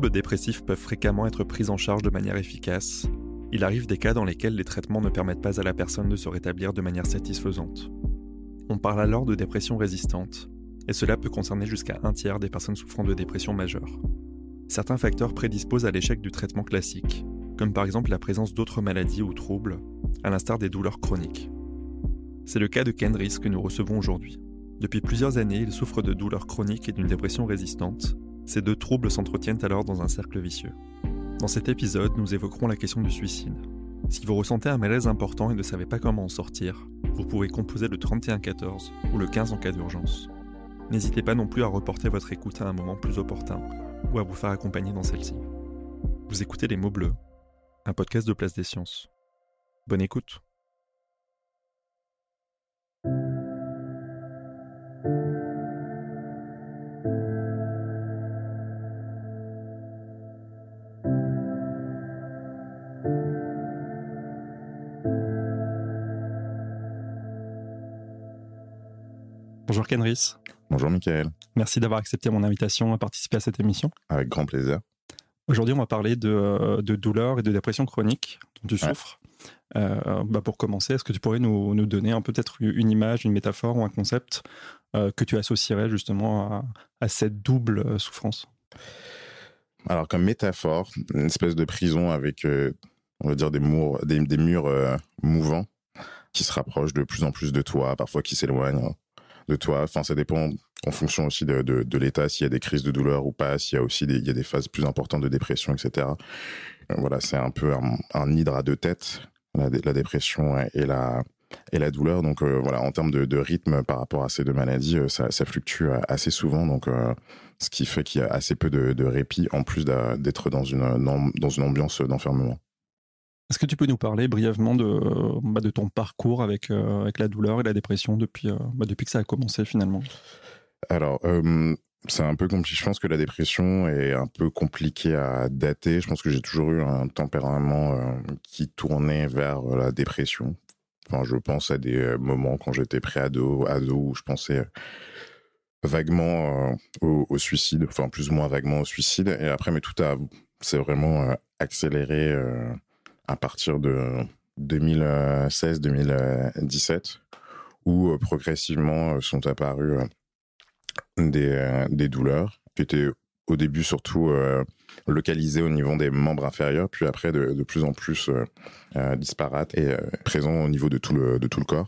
Troubles dépressifs peuvent fréquemment être pris en charge de manière efficace, il arrive des cas dans lesquels les traitements ne permettent pas à la personne de se rétablir de manière satisfaisante. On parle alors de dépression résistante, et cela peut concerner jusqu'à un tiers des personnes souffrant de dépression majeure. Certains facteurs prédisposent à l'échec du traitement classique, comme par exemple la présence d'autres maladies ou troubles, à l'instar des douleurs chroniques. C'est le cas de Ken Rhys que nous recevons aujourd'hui. Depuis plusieurs années, il souffre de douleurs chroniques et d'une dépression résistante. Ces deux troubles s'entretiennent alors dans un cercle vicieux. Dans cet épisode, nous évoquerons la question du suicide. Si vous ressentez un malaise important et ne savez pas comment en sortir, vous pouvez composer le 3114 ou le 15 en cas d'urgence. N'hésitez pas non plus à reporter votre écoute à un moment plus opportun ou à vous faire accompagner dans celle-ci. Vous écoutez Les mots bleus, un podcast de Place des Sciences. Bonne écoute. Bonjour Ken Rhys. Bonjour Michael, Merci d'avoir accepté mon invitation à participer à cette émission. avec grand plaisir. Aujourd'hui, on va parler de, de douleur et de dépression chronique dont tu Ouais. souffres. Euh, bah pour commencer, est-ce que tu pourrais nous, nous donner un peut-être une image, une métaphore ou un concept euh, que tu associerais justement à, à cette double euh, souffrance? Alors comme métaphore, une espèce de prison avec, euh, on va dire, des murs, des, des murs euh, mouvants qui se rapprochent de plus en plus de toi, parfois qui s'éloignent de toi. Enfin, ça dépend en fonction aussi de, de, l'état, s'il y a des crises de douleur ou pas, s'il y a aussi des, il y a des phases plus importantes de dépression, etc. Euh, Voilà, c'est un peu un, un hydre à deux têtes, la, dé- la dépression et la, et la douleur. Donc euh, voilà, en termes de, rythme par rapport à ces deux maladies, euh, ça, fluctue assez souvent. Donc ce qui fait qu'il y a assez peu de, de répit en plus d'être dans une, dans une ambiance d'enfermement. Est-ce que tu peux nous parler brièvement de, bah, de ton parcours avec, euh, avec la douleur et la dépression depuis, euh, bah, depuis que ça a commencé finalement? Alors, euh, c'est un peu compliqué. Je pense que la dépression est un peu compliquée à dater. Je pense que j'ai toujours eu un tempérament qui tournait vers la dépression. Enfin, je pense à des moments quand j'étais pré-ado, ado, où je pensais vaguement au, au suicide, enfin plus ou moins vaguement au suicide. Et après, mais tout a, c'est vraiment accéléré à partir de 2016-2017, où euh, progressivement euh, sont apparues euh, des, euh, douleurs qui étaient au début surtout euh, localisées au niveau des membres inférieurs, puis après de, plus en plus euh, euh, disparates et euh, présents au niveau de tout le corps.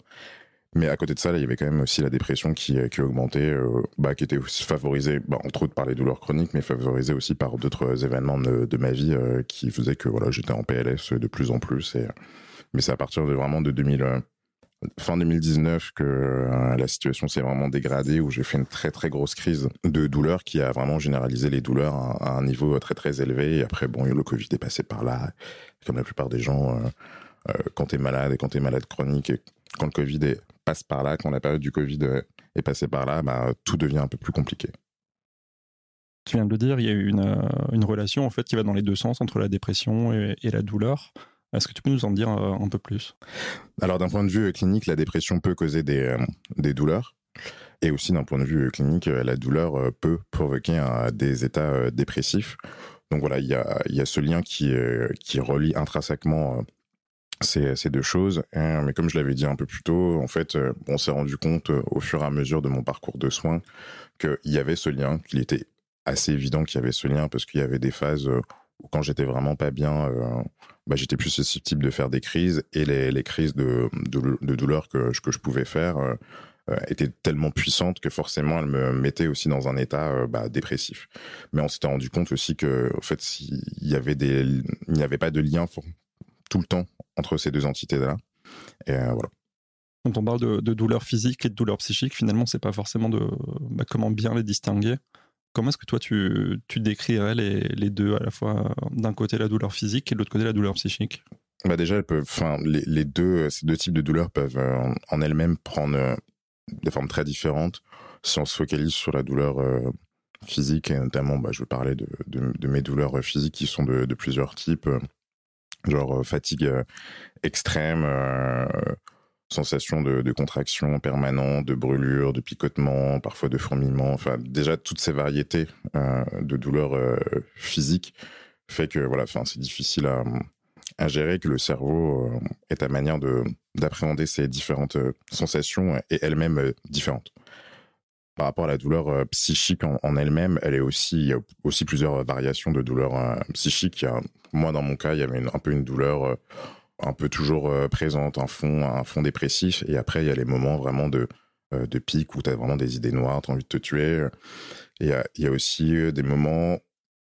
Mais à côté de ça, il y avait quand même aussi la dépression qui, euh, qui augmentait, euh, bah, qui était favorisée, bah, entre autres par les douleurs chroniques, mais favorisée aussi par d'autres événements de, ma vie euh, qui faisaient que voilà, j'étais en PLS de plus en plus. Et, euh, mais c'est à partir de vraiment de 2000, euh, fin 2019 que euh, la situation s'est vraiment dégradée, où j'ai fait une très très grosse crise de douleur qui a vraiment généralisé les douleurs à, un niveau très très élevé. Et après, bon, le Covid est passé par là, comme la plupart des gens. euh, euh, quand t'es malade et quand t'es malade chronique, et quand le Covid est, passe par là, quand la période du Covid euh, est passée par là, bah, tout devient un peu plus compliqué. Tu viens de le dire, il y a eu une, euh, une relation en fait qui va dans les deux sens entre la dépression et, et la douleur. Est-ce que tu peux nous en dire euh, un peu plus? Alors d'un point de vue clinique, la dépression peut causer des, euh, des douleurs. Et aussi d'un point de vue clinique, la douleur peut provoquer des états dépressifs. Donc voilà, il y a, il y a ce lien qui, qui relie intrinsèquement ces, ces deux choses. Hein, mais comme je l'avais dit un peu plus tôt, en fait, euh, on s'est rendu compte euh, au fur et à mesure de mon parcours de soins qu'il y avait ce lien, qu'il était assez évident qu'il y avait ce lien parce qu'il y avait des phases euh, où quand j'étais vraiment pas bien, bah, j'étais plus susceptible de faire des crises et les, crises de, de, douleur que, que je pouvais faire était tellement puissante que forcément elle me mettait aussi dans un état bah, dépressif. Mais on s'était rendu compte aussi que, en fait, il y avait il n'y avait pas de lien tout le temps entre ces deux entités-là. Et voilà. Quand on parle de, de douleur physique et de douleur psychique, finalement, c'est pas forcément de bah, comment bien les distinguer. Comment est-ce que toi tu, tu décrirais les, les, deux, à la fois d'un côté la douleur physique et de l'autre côté la douleur psychique? Bah déjà, elles peuvent, enfin, les, les, deux, ces deux types de douleurs peuvent euh, en elles-mêmes prendre euh, des formes très différentes. Si on se focalise sur la douleur euh, physique, et notamment, bah, je veux parler de, de, de, mes douleurs physiques qui sont de, de plusieurs types, genre fatigue extrême, sensation de, de, contraction permanente, de brûlure, de picotement, parfois de fourmillement. Enfin, déjà toutes ces variétés euh, de douleurs euh, physiques fait que voilà, enfin, c'est difficile à, gérer, que le cerveau euh, est à manière de d'appréhender ces différentes euh, sensations et elles-mêmes euh, différentes. Par rapport à la douleur psychique en, elle-même, elle est aussi, il y a aussi plusieurs variations de douleur psychique. Y a, moi, dans mon cas, il y avait une, un peu une douleur un peu toujours euh, présente, un fond, un fond dépressif. Et après, il y a les moments vraiment de, euh, de pic où tu as vraiment des idées noires, tu as envie de te tuer. Et il y a aussi euh, des moments,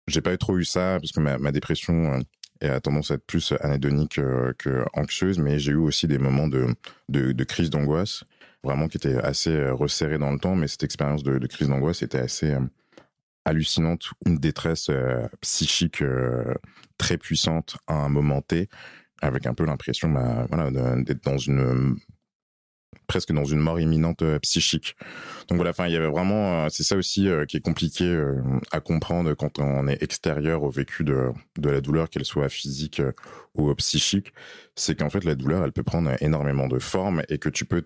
j'ai pas trop eu ça parce que ma, ma dépression a tendance à être plus anédonique que anxieuse, mais j'ai eu aussi des moments de, de, de crise d'angoisse, vraiment qui étaient assez resserrés dans le temps, mais cette expérience de, crise d'angoisse était assez hallucinante, une détresse psychique très puissante à un moment T, avec un peu l'impression bah, voilà, d'être dans une presque dans une mort imminente euh, psychique. Donc voilà, il y avait vraiment, euh, c'est ça aussi euh, qui est compliqué à comprendre quand on est extérieur au vécu de, de la douleur, qu'elle soit physique ou psychique, c'est qu'en fait la douleur elle peut prendre énormément de formes et que tu peux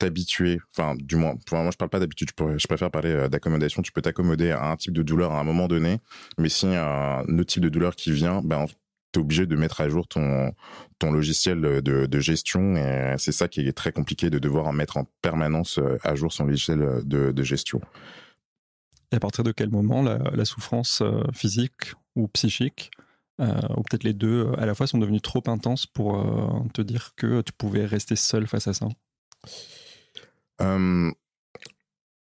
t'habituer, enfin du moins, moi je parle pas d'habitude, je préfère parler d'accommodation, tu peux t'accommoder à un type de douleur à un moment donné, mais si un autre type de douleur qui vient, ben t'es obligé de mettre à jour ton ton logiciel de, de gestion. Et c'est ça qui est très compliqué de devoir mettre en permanence euh, à jour son logiciel de, de gestion. Et à partir de quel moment la, souffrance euh, physique ou psychique euh, ou peut-être les deux à la fois sont devenues trop intenses pour euh, te dire que tu pouvais rester seul face à ça? Euh,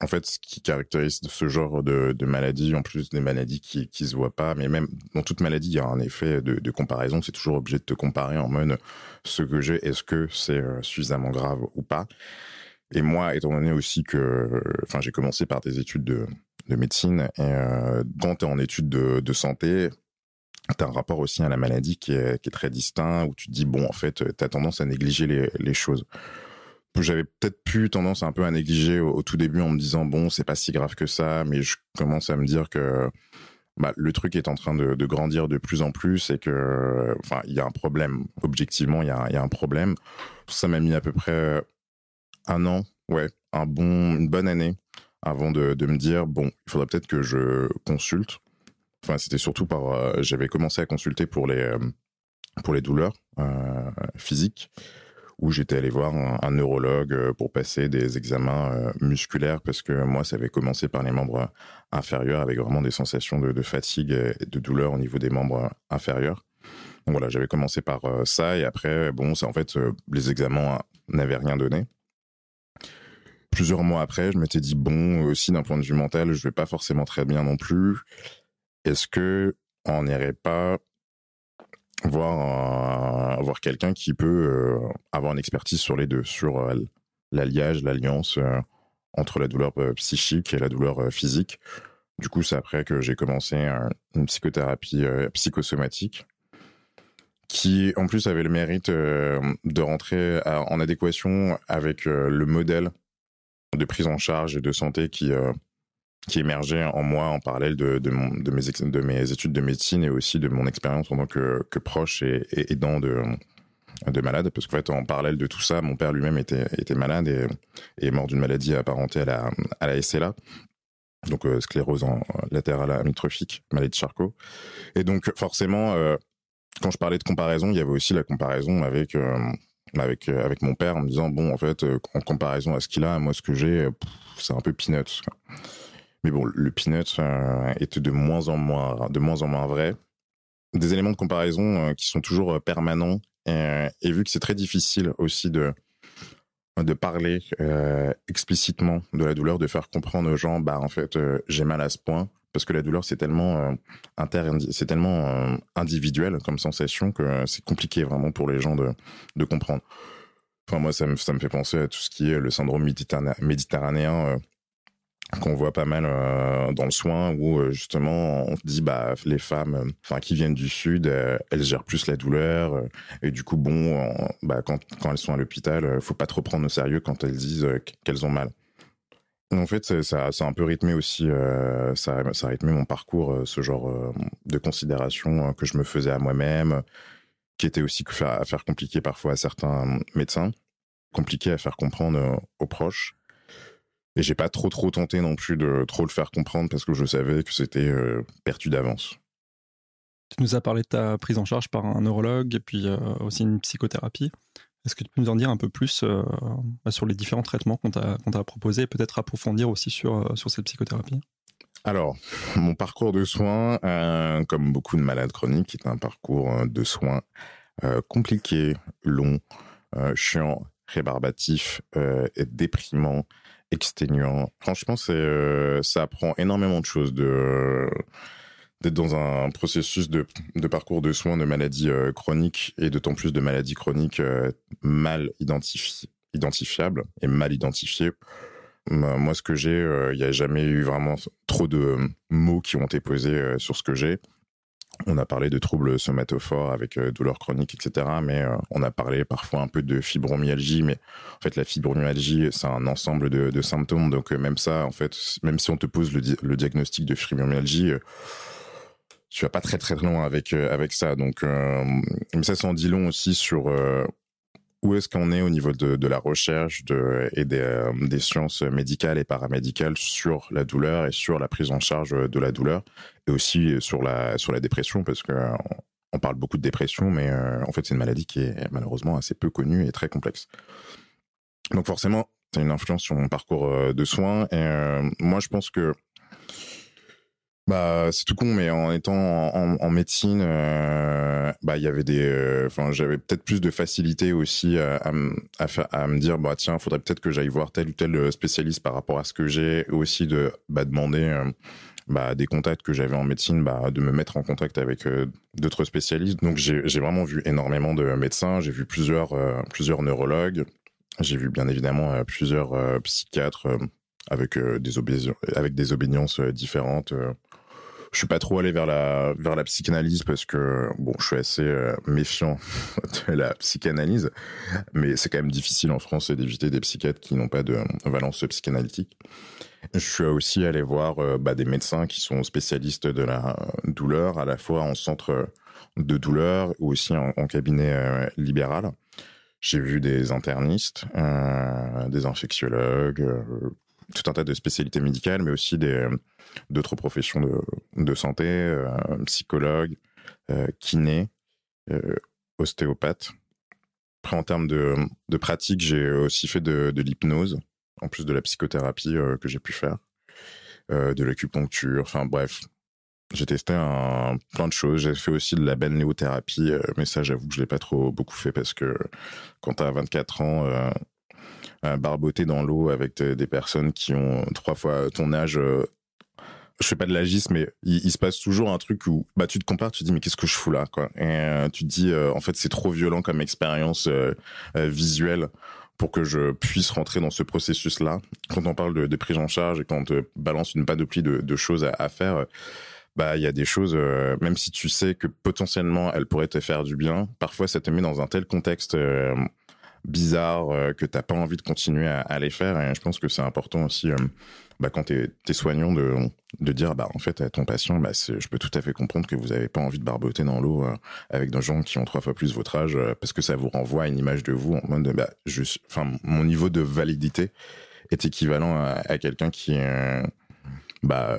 en fait, ce qui caractérise ce genre de, de maladie, en plus des maladies qui qui se voient pas, mais même dans toute maladie, il y a un effet de, de comparaison. C'est toujours obligé de te comparer en mode ce que j'ai, est-ce que c'est euh, suffisamment grave ou pas? Et moi, étant donné aussi que, enfin, j'ai commencé par des études de, de médecine, et euh, quand tu en études de, santé, tu as un rapport aussi à la maladie qui est, très distinct, où tu te dis, bon, en fait, tu as tendance à négliger les choses j'avais peut-être plus tendance un peu à négliger au, tout début en me disant bon c'est pas si grave que ça mais je commence à me dire que bah, le truc est en train de, grandir de plus en plus et que enfin il y a un problème. Objectivement il y a, un problème. Ça m'a mis à peu près un an ouais un bon une bonne année avant de, me dire bon il faudrait peut-être que je consulte. Enfin c'était surtout par euh, j'avais commencé à consulter pour les euh, pour les douleurs euh, physiques où j'étais allé voir un, neurologue euh, pour passer des examens euh, musculaires parce que moi, ça avait commencé par les membres inférieurs avec vraiment des sensations de, fatigue et de douleur au niveau des membres inférieurs. Donc voilà, j'avais commencé par euh, ça et après, bon, c'est en fait, les examens n'avaient rien donné. Plusieurs mois après, je m'étais dit bon, aussi d'un point de vue mental, je vais pas forcément très bien non plus. Est-ce que on n'irait pas voir, euh, voir quelqu'un qui peut euh, avoir une expertise sur les deux, sur euh, l'alliage, l'alliance euh, entre la douleur psychique et la douleur physique. Du coup, c'est après que j'ai commencé une psychothérapie psychosomatique qui, en plus, avait le mérite de rentrer en adéquation avec le modèle de prise en charge et de santé qui qui émergeait en moi en parallèle de, mes, de mes études de médecine et aussi de mon expérience en tant que, proche et, aidant de, de malade. Parce qu'en fait, en parallèle de tout ça, mon père lui-même était, malade et, est mort d'une maladie apparentée à la, à la SLA. Donc euh, sclérose en latérale amyotrophique, maladie de Charcot. Et donc forcément, euh, quand je parlais de comparaison, il y avait aussi la comparaison avec euh, avec mon père en me disant bon en fait en comparaison à ce qu'il a, moi ce que j'ai, c'est un peu peanuts. Mais bon, le peanut euh, est de moins en moins, de moins en moins vrai. Des éléments de comparaison euh, qui sont toujours euh, permanents. Et, et vu que c'est très difficile aussi de, de parler euh, explicitement de la douleur, de faire comprendre aux gens, bah en fait, euh, j'ai mal à ce point, parce que la douleur c'est tellement euh, c'est tellement euh, individuel comme sensation que c'est compliqué vraiment pour les gens de, de comprendre. Enfin moi ça me ça me fait penser à tout ce qui est le syndrome méditerranéen, euh, qu'on voit pas mal euh, dans le soin où euh, justement on dit bah les femmes euh, enfin qui viennent du sud euh, elles gèrent plus la douleur euh, et du coup bon bah quand quand elles sont à l'hôpital faut pas trop prendre au sérieux quand elles disent qu'elles ont mal. En fait ça ça a un peu rythmé aussi ça ça a rythmé mon parcours ce genre de considération que je me faisais à moi-même qui était aussi à faire compliqué parfois à certains médecins compliqué à faire comprendre aux proches et j'ai pas trop trop tenté non plus de trop le faire comprendre parce que je savais que c'était euh, perdu d'avance. Tu nous as parlé de ta prise en charge par un neurologue et puis euh, aussi une psychothérapie. Est-ce que tu peux nous en dire un peu plus euh, bah, sur les différents traitements qu'on t'a t'a proposés et peut-être approfondir aussi sur, sur cette psychothérapie? Alors, mon parcours de soins, euh, comme beaucoup de malades chroniques, est un parcours de soins euh, compliqué, long, chiant, rébarbatif, et déprimant, exténuant. Franchement, c'est euh, ça apprend énormément de choses de d'être dans un processus de, de parcours de soins de maladies euh, chroniques et d'autant plus de maladies chroniques euh, mal identifi- identifiables et mal identifiées. Moi, moi, ce que j'ai, euh, il n'y a jamais eu vraiment trop de euh, mots qui ont été posés euh, sur ce que j'ai. On a parlé de troubles somatophores avec euh, douleurs chroniques, etc. Mais euh, on a parlé parfois un peu de fibromyalgie. Mais en fait, la fibromyalgie, c'est un ensemble de, symptômes. Donc euh, même ça, en fait, même si on te pose le, di- le diagnostic de fibromyalgie, tu vas pas très très loin avec avec ça. Donc euh, mais ça, s'en dit long aussi sur où est-ce qu'on est au niveau de, de la recherche de, et des, euh, des sciences médicales et paramédicales sur la douleur et sur la prise en charge de la douleur et aussi sur la sur la dépression parce que on parle beaucoup de dépression mais euh, en fait c'est une maladie qui est malheureusement assez peu connue et très complexe. Donc forcément, a une influence sur mon parcours euh, de soins et moi je pense que bah, c'est tout con, mais en étant en, médecine, euh, bah, il y avait des, euh, enfin, j'avais peut-être plus de facilité aussi à, à, me- dire, bah, tiens, faudrait peut-être que j'aille voir tel ou tel spécialiste par rapport à ce que j'ai, aussi de, bah, demander, euh, bah, des contacts que j'avais en médecine, bah, de me mettre en contact avec euh, d'autres spécialistes. Donc, j'ai, vraiment vu énormément de médecins, j'ai vu plusieurs, euh, plusieurs neurologues, j'ai vu bien évidemment euh, plusieurs euh, psychiatres euh, avec euh, des avec des obédiences euh, différentes. Je suis pas trop allé vers la vers la psychanalyse parce que bon, je suis assez euh, méfiant de la psychanalyse, mais c'est quand même difficile en France d'éviter des psychiatres qui n'ont pas de valence psychanalytique. Je suis aussi allé voir euh, bah, des médecins qui sont spécialistes de la douleur, à la fois en centre de douleur ou aussi en, cabinet euh, libéral. J'ai vu des internistes, des infectiologues, tout un tas de spécialités médicales, mais aussi des d'autres professions de, santé, euh, psychologue, euh, kiné, euh, ostéopathe. Après, en termes de, de pratique, j'ai aussi fait de, l'hypnose, en plus de la psychothérapie euh, que j'ai pu faire, euh, de l'acupuncture, enfin bref. J'ai testé un, plein de choses. J'ai fait aussi de la balnéothérapie, euh, mais ça, j'avoue que je l'ai pas trop beaucoup fait parce que quand t'as 24 ans, euh, euh, barboter dans l'eau avec des, des personnes qui ont trois fois ton âge, euh, je fais pas de l'agisme, mais il, se passe toujours un truc où bah tu te compares, tu te dis mais qu'est-ce que je fous là. Et euh, tu te dis euh, en fait c'est trop violent comme expérience euh, euh, visuelle pour que je puisse rentrer dans ce processus là. Quand on parle de, de prise en charge et quand on te balance une panoplie de, de choses à, à faire, bah il y a des choses euh, même si tu sais que potentiellement elles pourraient te faire du bien, parfois ça te met dans un tel contexte euh, bizarre euh, que t'as pas envie de continuer à, les faire. Et je pense que c'est important aussi euh, bah, quand t'es es soignant de, de dire bah en fait à ton patient bah je peux tout à fait comprendre que vous avez pas envie de barboter dans l'eau euh, avec des gens qui ont trois fois plus votre âge euh, parce que ça vous renvoie à une image de vous en mode bah je enfin mon niveau de validité est équivalent à, quelqu'un qui bah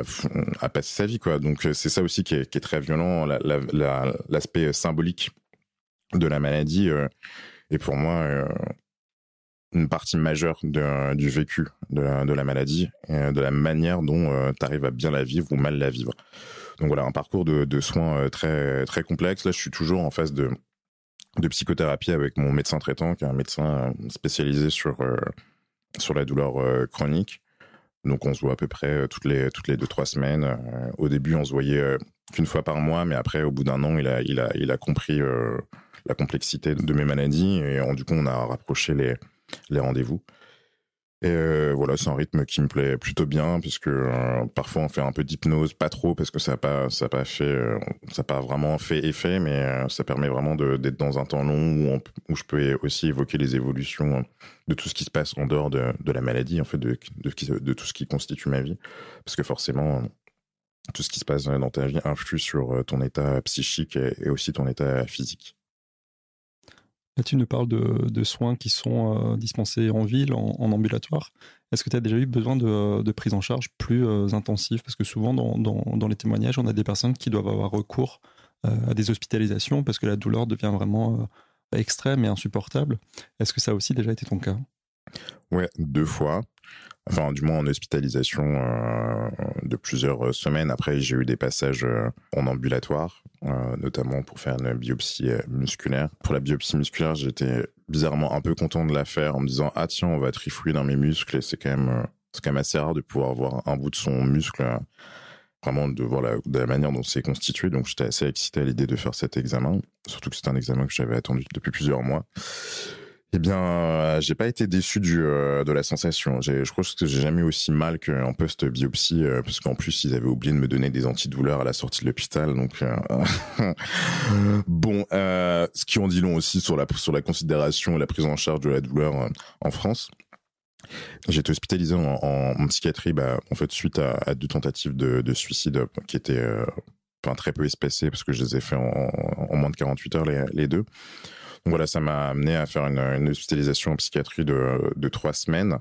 a passé sa vie quoi. Donc c'est ça aussi qui est, très violent l'aspect la, la, symbolique de la maladie et pour moi euh, une partie majeure de, du vécu de la, de la maladie de la manière dont euh, tu arrives à bien la vivre ou mal la vivre. Donc voilà, un parcours de, de soins euh, très très complexe. Là, je suis toujours en phase de de psychothérapie avec mon médecin traitant, qui est un médecin spécialisé sur sur la douleur chronique. Donc on se voit à peu près toutes les toutes les deux trois semaines. au début, on se voyait qu'une fois par mois, mais après, au bout d'un an, il a il a il a compris la complexité de mes maladies et du coup, on a rapproché les rendez-vous. Et euh, voilà, c'est un rythme qui me plaît plutôt bien puisque euh, parfois on fait un peu d'hypnose, pas trop parce que ça n'a pas ça pas fait euh, ça pas vraiment fait effet, mais ça permet vraiment d'être dans un temps long où, je peux aussi évoquer les évolutions de tout ce qui se passe en dehors de, la maladie, en fait, de, de, tout ce qui constitue ma vie, parce que forcément tout ce qui se passe dans ta vie influe sur ton état psychique et aussi ton état physique. Tu nous parles de, soins qui sont euh, dispensés en ville, en, ambulatoire. Est-ce que tu as déjà eu besoin de, prise en charge plus euh, intensive? Parce que souvent, dans, les témoignages, on a des personnes qui doivent avoir recours euh, à des hospitalisations parce que la douleur devient vraiment extrême et insupportable. Est-ce que ça a aussi déjà été ton cas? Ouais, deux fois enfin du moins en hospitalisation euh, de plusieurs semaines. Après, j'ai eu des passages euh, en ambulatoire, euh, notamment pour faire une biopsie musculaire. Pour la biopsie musculaire, j'étais bizarrement un peu content de la faire en me disant ah tiens on va trifouiller dans mes muscles et c'est quand même c'est quand même assez rare de pouvoir voir un bout de son muscle vraiment de voir la, de la manière dont c'est constitué. Donc j'étais assez excité à l'idée de faire cet examen, surtout que c'était un examen que j'avais attendu depuis plusieurs mois. Eh bien, euh, j'ai pas été déçu du euh, de la sensation. Je crois que j'ai jamais eu aussi mal qu'en post biopsie, euh, parce qu'en plus ils avaient oublié de me donner des antidouleurs à la sortie de l'hôpital. Donc bon, ce qui en dit long aussi sur la sur la considération et la prise en charge de la douleur en France. J'ai été hospitalisé en, en, psychiatrie, bah, en fait suite à, à deux tentatives de, de suicide qui étaient enfin, très peu espacées parce que je les ai fait en, en moins de 48 heures les, les deux. Voilà, ça m'a amené à faire une, hospitalisation en psychiatrie de, trois semaines,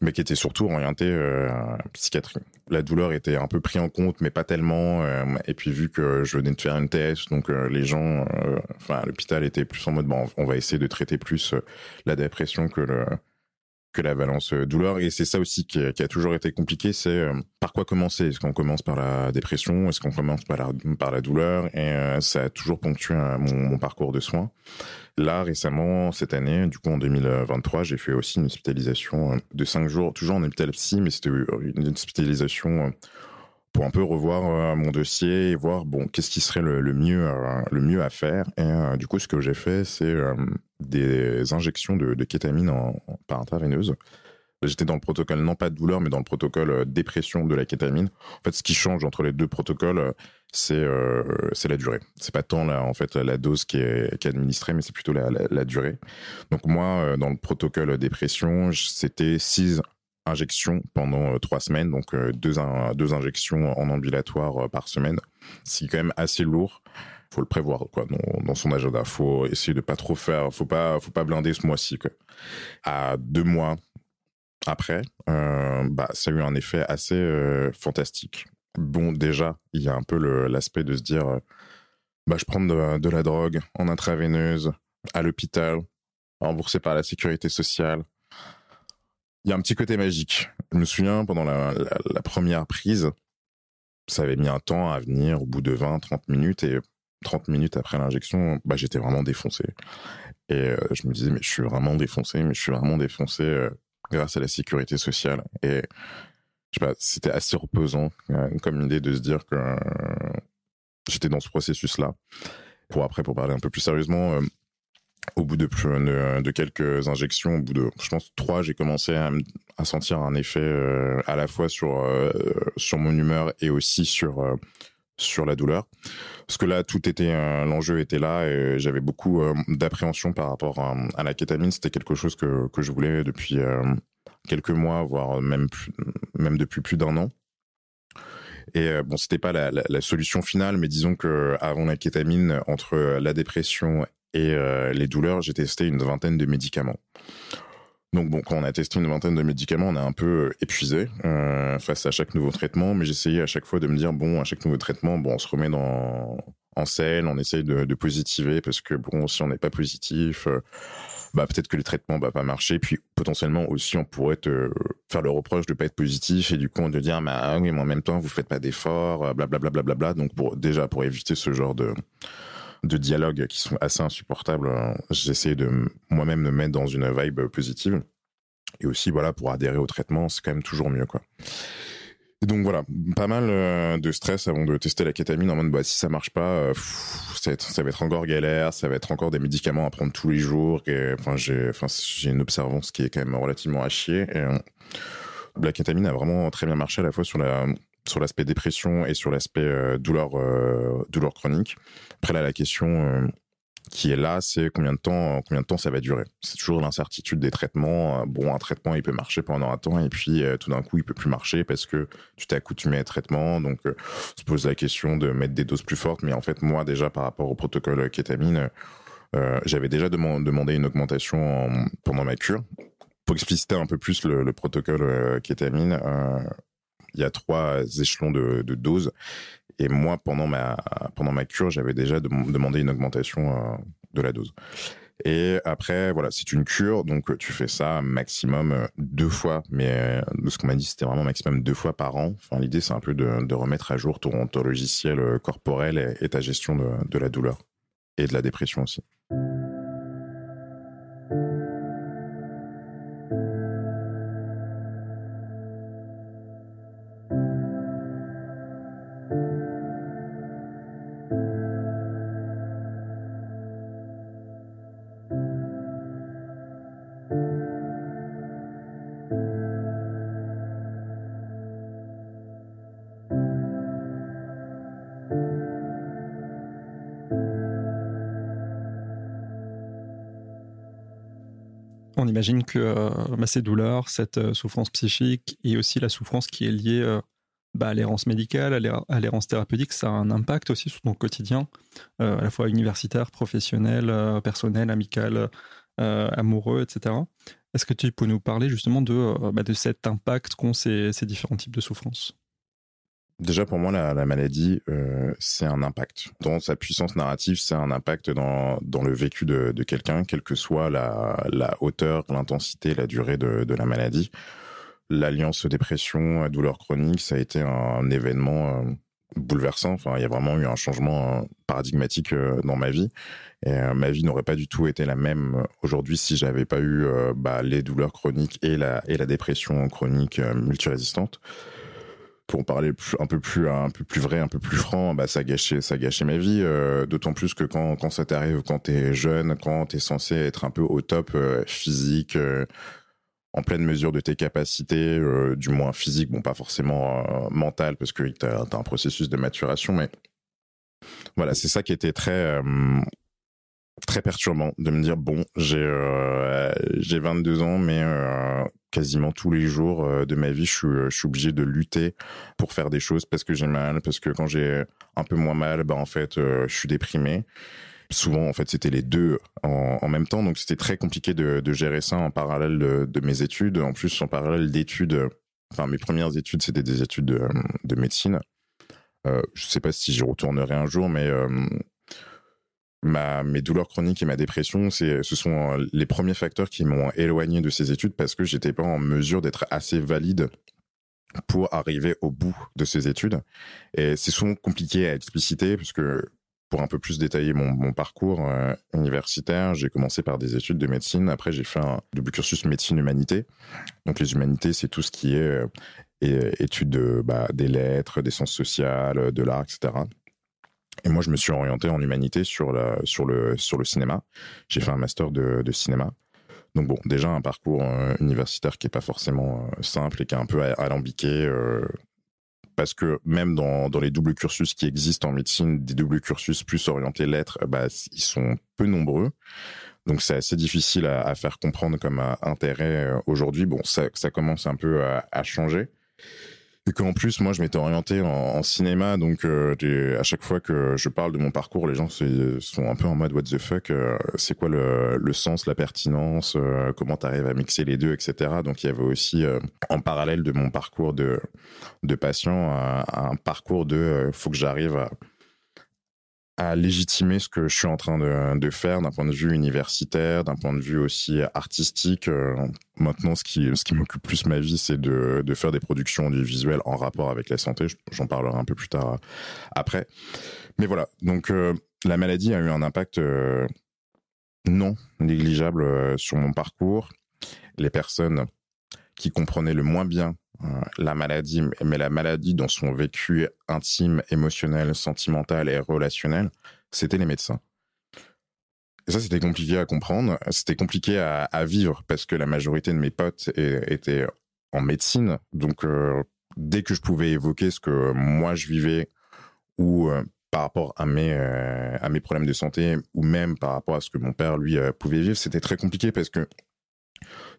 mais qui était surtout orientée euh, psychiatrie. La douleur était un peu prise en compte, mais pas tellement. Euh, et puis vu que je venais de faire une thèse, donc euh, les gens, euh, enfin l'hôpital était plus en mode, bon, on va essayer de traiter plus la dépression que le que la balance douleur. Et c'est ça aussi qui a, qui a, toujours été compliqué c'est par quoi commencer? Est-ce qu'on commence par la dépression? Est-ce qu'on commence par la par la douleur? Et ça a toujours ponctué mon, mon, parcours de soins. Là, récemment, cette année, du coup en 2023, j'ai fait aussi une hospitalisation euh, de cinq jours, toujours en hôpital psy, mais c'était une hospitalisation euh, pour un peu revoir euh, mon dossier et voir bon qu'est-ce qui serait le, mieux le mieux à faire. Et du coup, ce que j'ai fait, c'est des injections de, kétamine en, par intraveineuse. J'étais dans le protocole non pas de douleur, mais dans le protocole dépression de la kétamine. En fait, ce qui change entre les deux protocoles, c'est euh, c'est la durée. C'est pas tant là en fait la dose qui est, qui est administrée, mais c'est plutôt la, la, durée. Donc moi, euh, dans le protocole dépression, c'était six injections pendant euh, trois semaines, donc deux deux injections en ambulatoire par semaine. C'est quand même assez lourd. Faut le prévoir quoi dans, son agenda. Faut essayer de pas trop faire. Faut pas faut pas blinder ce mois-ci quoi. À deux mois après, euh, bah ça a eu un effet assez fantastique bon, déjà, il y a un peu l'aspect de se dire, euh, bah, je prends de, la drogue en intraveineuse à l'hôpital, remboursé par la sécurité sociale. Il y a un petit côté magique. Je me souviens, pendant la, première prise, ça avait mis un temps à venir au bout de 20, 30 minutes et 30 minutes après l'injection, bah, j'étais vraiment défoncé. Et euh, je me disais, mais je suis vraiment défoncé, mais je suis vraiment défoncé euh, grâce à la sécurité sociale. Et je sais pas, c'était assez reposant euh, comme idée de se dire que j'étais dans ce processus-là. Pour après, pour parler un peu plus sérieusement, au bout de, de, de, quelques injections, au bout de, je pense, trois, j'ai commencé à, à, sentir un effet à la fois sur, sur mon humeur et aussi sur, sur la douleur. Parce que là, tout était, l'enjeu était là et j'avais beaucoup d'appréhension par rapport à, la kétamine. C'était quelque chose que, que je voulais depuis quelques mois, voire même, même depuis plus d'un an. Et euh, bon, c'était pas la, solution finale, mais disons que avant la kétamine, entre la dépression et euh, les douleurs, j'ai testé une vingtaine de médicaments. Donc bon, quand on a testé une vingtaine de médicaments, on est un peu épuisé euh, face à chaque nouveau traitement, mais j'essayais à chaque fois de me dire bon, à chaque nouveau traitement, bon, on se remet dans en scène, on essaye de, de positiver parce que bon, si on n'est pas positif, euh, bah peut-être que le traitement va pas marcher. Puis potentiellement aussi, on pourrait te faire le reproche de pas être positif et du coup de dire bah oui, mais en même temps vous faites pas d'efforts, blablabla. Euh, bla, bla, bla, bla, Donc pour déjà pour éviter ce genre de de dialogue qui sont assez insupportables. J'essaie de moi-même me mettre dans une vibe positive. Et aussi, voilà, pour adhérer au traitement, c'est quand même toujours mieux, quoi. Et donc voilà, pas mal euh, de stress avant de tester la kétamine en mode bah si ça marche pas, euh, ça, va être, encore galère, ça va être encore des médicaments à prendre tous les jours. Et, enfin j'ai, enfin une observance qui est quand même relativement à chier. Euh, la kétamine a vraiment très bien marché à la fois sur la sur l'aspect dépression et sur l'aspect douleur douleur chronique. Après là la question qui est là, c'est combien de temps, combien de temps ça va durer? C'est toujours l'incertitude des traitements. Bon, un traitement, il peut marcher pendant un temps, et puis euh, tout d'un coup, il peut plus marcher parce que tu t'es accoutumé à traitement. Donc, euh, on se pose la question de mettre des doses plus fortes. Mais en fait, moi, déjà, par rapport au protocole kétamine, euh, j'avais déjà demandé une augmentation pendant ma cure. Pour expliciter un peu plus le, le protocole kétamine, il y a trois échelons de, doses et moi, pendant ma, pendant ma cure, j'avais déjà demandé une augmentation euh, de la dose. Et après, voilà, c'est une cure, donc tu fais ça maximum euh, deux fois, mais euh, ce qu'on m'a dit, c'était vraiment maximum deux fois par an. Enfin, l'idée, c'est un peu de, de, remettre à jour ton, ton logiciel corporel et, ta gestion de, de la douleur et de la dépression aussi. On imagine que euh, bah, ces douleurs, cette euh, souffrance psychique et aussi la souffrance qui est liée euh, bah, à l'errance médicale, à l'errance thérapeutique, ça a un impact aussi sur ton quotidien, à la fois universitaire, professionnel, personnel, amical, amoureux, etc. Est-ce que tu peux nous parler justement de, bah, de cet impact qu'ont ces différents types de souffrances? Déjà pour moi, la, la maladie, euh, c'est un impact. Dans sa puissance narrative, c'est un impact dans, dans le vécu de, quelqu'un, quelle que soit la, la hauteur, l'intensité, la durée de, la maladie. L'alliance dépression, douleur chronique, ça a été un, événement euh, bouleversant. Enfin, il y a vraiment eu un changement euh, paradigmatique dans ma vie. Et ma vie n'aurait pas du tout été la même aujourd'hui si j'avais pas eu bah, les douleurs chroniques et la, et la dépression chronique multirésistante pour parler un peu plus un peu plus vrai, un peu plus franc, bah ça gâchait ça gâchait ma vie. Euh, d'autant plus que quand ça t'arrive, quand t'es jeune, quand t'es censé être un peu au top euh, physique, euh, en pleine mesure de tes capacités, du moins physique, bon pas forcément mental parce que t'as as un processus de maturation, mais voilà, c'est ça qui était très très perturbant de me dire bon j'ai euh, j'ai 22 ans mais quasiment tous les jours euh, de ma vie je suis je suis obligé de lutter pour faire des choses parce que j'ai mal parce que quand j'ai un peu moins mal bah en fait je suis déprimé. Souvent en fait c'était les deux en, en, même temps donc c'était très compliqué de, de gérer ça en parallèle de, de, mes études. En plus en parallèle d'études enfin mes premières études c'était des études de, de médecine. Euh, je sais pas si j'y retournerai un jour mais ma, mes douleurs chroniques et ma dépression, ce sont euh, les premiers facteurs qui m'ont éloigné de ces études parce que j'étais pas en mesure d'être assez valide pour arriver au bout de ces études. Et c'est souvent compliqué à expliciter parce que pour un peu plus détailler mon, parcours euh, universitaire, j'ai commencé par des études de médecine. Après, j'ai fait un double cursus médecine-humanité. Donc, les humanités, c'est tout ce qui est euh, études de, bah, des lettres, des sciences sociales, de l'art, etc. Et moi, je me suis orienté en humanité sur, le, cinéma. J'ai fait un master de, cinéma. Donc bon, déjà un parcours euh, universitaire qui est pas forcément euh, simple et qui est un peu alambiqué. Euh, parce que même dans, les doubles cursus qui existent en médecine, des doubles cursus plus orientés lettres, bah, ils sont peu nombreux. Donc c'est assez difficile à, faire comprendre comme intérêt aujourd'hui. Bon, ça, commence un peu à changer et qu'en plus moi je m'étais orienté en, cinéma donc euh, à chaque fois que je parle de mon parcours les gens sont un peu en mode what the fuck euh, c'est quoi le, le, sens la pertinence euh, comment t'arrives à mixer les deux etc donc il y avait aussi euh, en parallèle de mon parcours de de patient un, parcours de faut que j'arrive à à légitimer ce que je suis en train de, faire d'un point de vue universitaire, d'un point de vue aussi artistique. Euh, maintenant, ce qui, ce qui m'occupe plus ma vie, c'est de, de faire des productions audiovisuelles en rapport avec la santé. J'en parlerai un peu plus tard après. Mais voilà, donc euh, la maladie a eu un impact non négligeable sur mon parcours. Les personnes qui comprenaient le moins bien la maladie, mais la maladie dans son vécu intime, émotionnel, sentimental et relationnel, c'était les médecins. Et ça, c'était compliqué à comprendre. C'était compliqué à, vivre parce que la majorité de mes potes étaient en médecine. Donc, euh, dès que je pouvais évoquer ce que moi je vivais ou euh, par rapport à mes, euh, à mes problèmes de santé ou même par rapport à ce que mon père, lui, pouvait vivre, c'était très compliqué parce que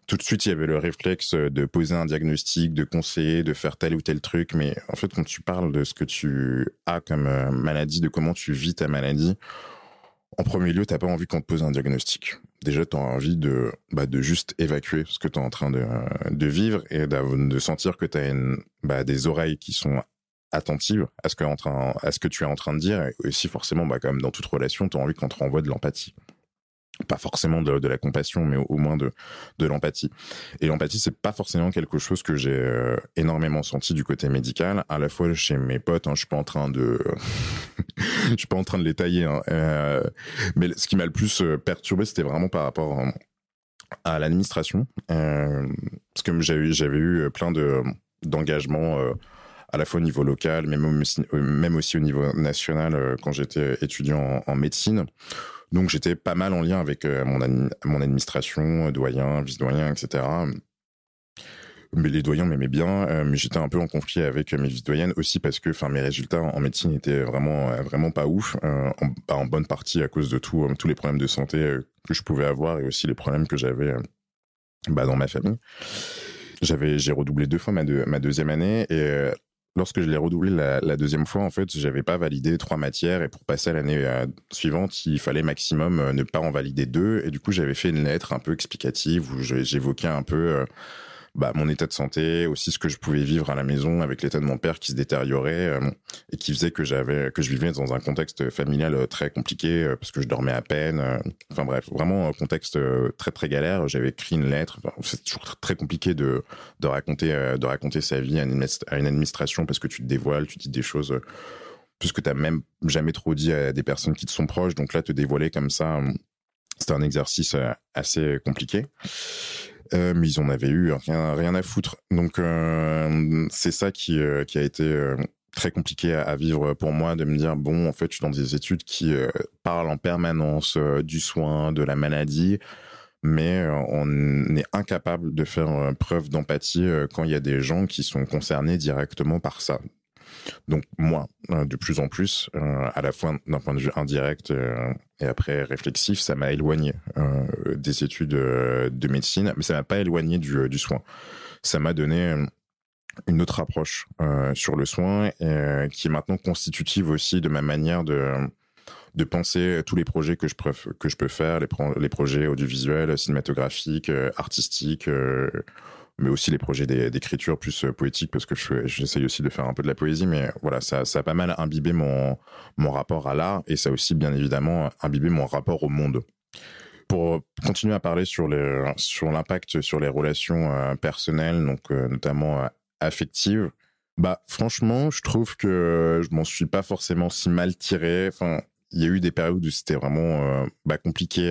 tout de suite, il y avait le réflexe de poser un diagnostic, de conseiller, de faire tel ou tel truc. Mais en fait, quand tu parles de ce que tu as comme maladie, de comment tu vis ta maladie, en premier lieu, t'as pas envie qu'on te pose un diagnostic. Déjà, tu as envie de, bah, de juste évacuer ce que tu es en train de, de vivre et de sentir que tu as bah, des oreilles qui sont attentives à ce, que, en train, à ce que tu es en train de dire. Et aussi, forcément, bah, comme dans toute relation, tu as envie qu'on te renvoie de l'empathie pas forcément de, la compassion, mais au, moins de, de l'empathie. Et l'empathie, c'est pas forcément quelque chose que j'ai euh, énormément senti du côté médical. À la fois chez mes potes, hein, je suis pas en train de, je suis pas en train de les tailler. Hein, euh, mais ce qui m'a le plus euh, perturbé, c'était vraiment par rapport à l'administration, parce que j'avais eu plein de d'engagements à la fois au niveau local, même aussi au niveau national quand j'étais étudiant en médecine donc j'étais pas mal en lien avec euh, mon, administration, doyen, vice-doyen, etc. Mais les doyens m'aimaient bien, euh, mais j'étais un peu en conflit avec mes vice-doyennes aussi parce que, enfin, mes résultats en médecine étaient vraiment, euh, vraiment pas ouf, en, bonne partie à cause de tous les problèmes de santé que je pouvais avoir et aussi les problèmes que j'avais bah, dans ma famille. J'ai redoublé deux fois ma, ma deuxième année et lorsque je l'ai redoublé la, deuxième fois, en fait, j'avais pas validé trois matières et pour passer à l'année euh, suivante, il fallait maximum euh, ne pas en valider deux. Et du coup, j'avais fait une lettre un peu explicative où j'évoquais un peu euh, bah, mon état de santé, aussi ce que je pouvais vivre à la maison avec l'état de mon père qui se détériorait euh, et qui faisait que j'avais que je vivais dans un contexte familial euh, très compliqué euh, parce que je dormais à peine. enfin bref, vraiment un contexte très très galère. J'avais écrit une lettre. c'est toujours très compliqué de de raconter de raconter sa vie à une, administration parce que tu te dévoiles, tu dis des choses puisque tu n'as même jamais trop dit à des personnes qui te sont proches. Donc là, te dévoiler comme ça, c'était un exercice assez compliqué. Euh, mais ils en avaient eu rien, à foutre. Donc euh, c'est ça qui, euh, qui a été très compliqué à, vivre pour moi de me dire bon en fait je suis dans des études qui parlent en permanence du soin, de la maladie, mais on est incapable de faire preuve d'empathie quand il y a des gens qui sont concernés directement par ça. Donc moi, euh, de plus en plus, euh, à la fois d'un point de vue indirect euh, et après réflexif, ça m'a éloigné des études de médecine, mais ça m'a pas éloigné du, soin. Ça m'a donné une autre approche sur le soin qui est maintenant constitutive aussi de ma manière de penser tous les projets que je peux, que je peux faire, les projets audiovisuels, cinématographiques, artistiques, mais aussi les projets d'écriture plus euh, poétique parce que j'essaye aussi de faire un peu de la poésie mais voilà ça, ça a pas mal imbibé mon mon rapport à l'art et ça a aussi bien évidemment imbibé mon rapport au monde. Pour continuer à parler sur les sur l'impact sur les relations euh, personnelles donc euh, notamment affectives bah franchement je trouve que je m'en suis pas forcément si mal tiré. Enfin il y a eu des périodes où c'était vraiment bah, compliqué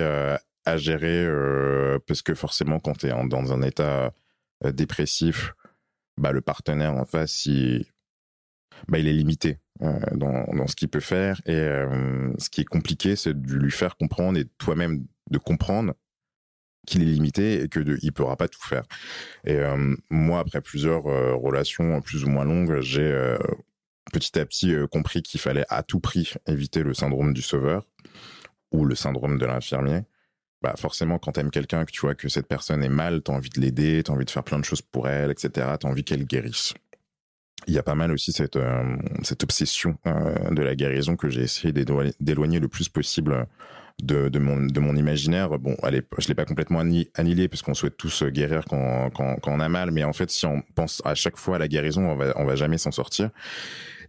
à gérer parce que forcément quand tu es dans un état dépressif, bah, le partenaire en face, il, bah, il est limité euh, dans, ce qu'il peut faire. Et euh, ce qui est compliqué, c'est de lui faire comprendre et toi-même de comprendre qu'il est limité et que il pourra pas tout faire. Et moi, après plusieurs relations plus ou moins longues, j'ai petit à petit compris qu'il fallait à tout prix éviter le syndrome du sauveur ou le syndrome de l'infirmier bah forcément quand t'aimes quelqu'un que tu vois que cette personne est mal, t'as envie de l'aider, t'as envie de faire plein de choses pour elle, etc. T'as envie qu'elle guérisse. Il y a pas mal aussi cette euh, obsession euh, de la guérison que j'ai essayé d'éloigner le plus possible de, mon imaginaire. Bon, allez, je l'ai pas complètement annihilé parce qu'on souhaite tous guérir quand, quand quand on a mal, mais en fait si on pense à chaque fois à la guérison, on va on va jamais s'en sortir.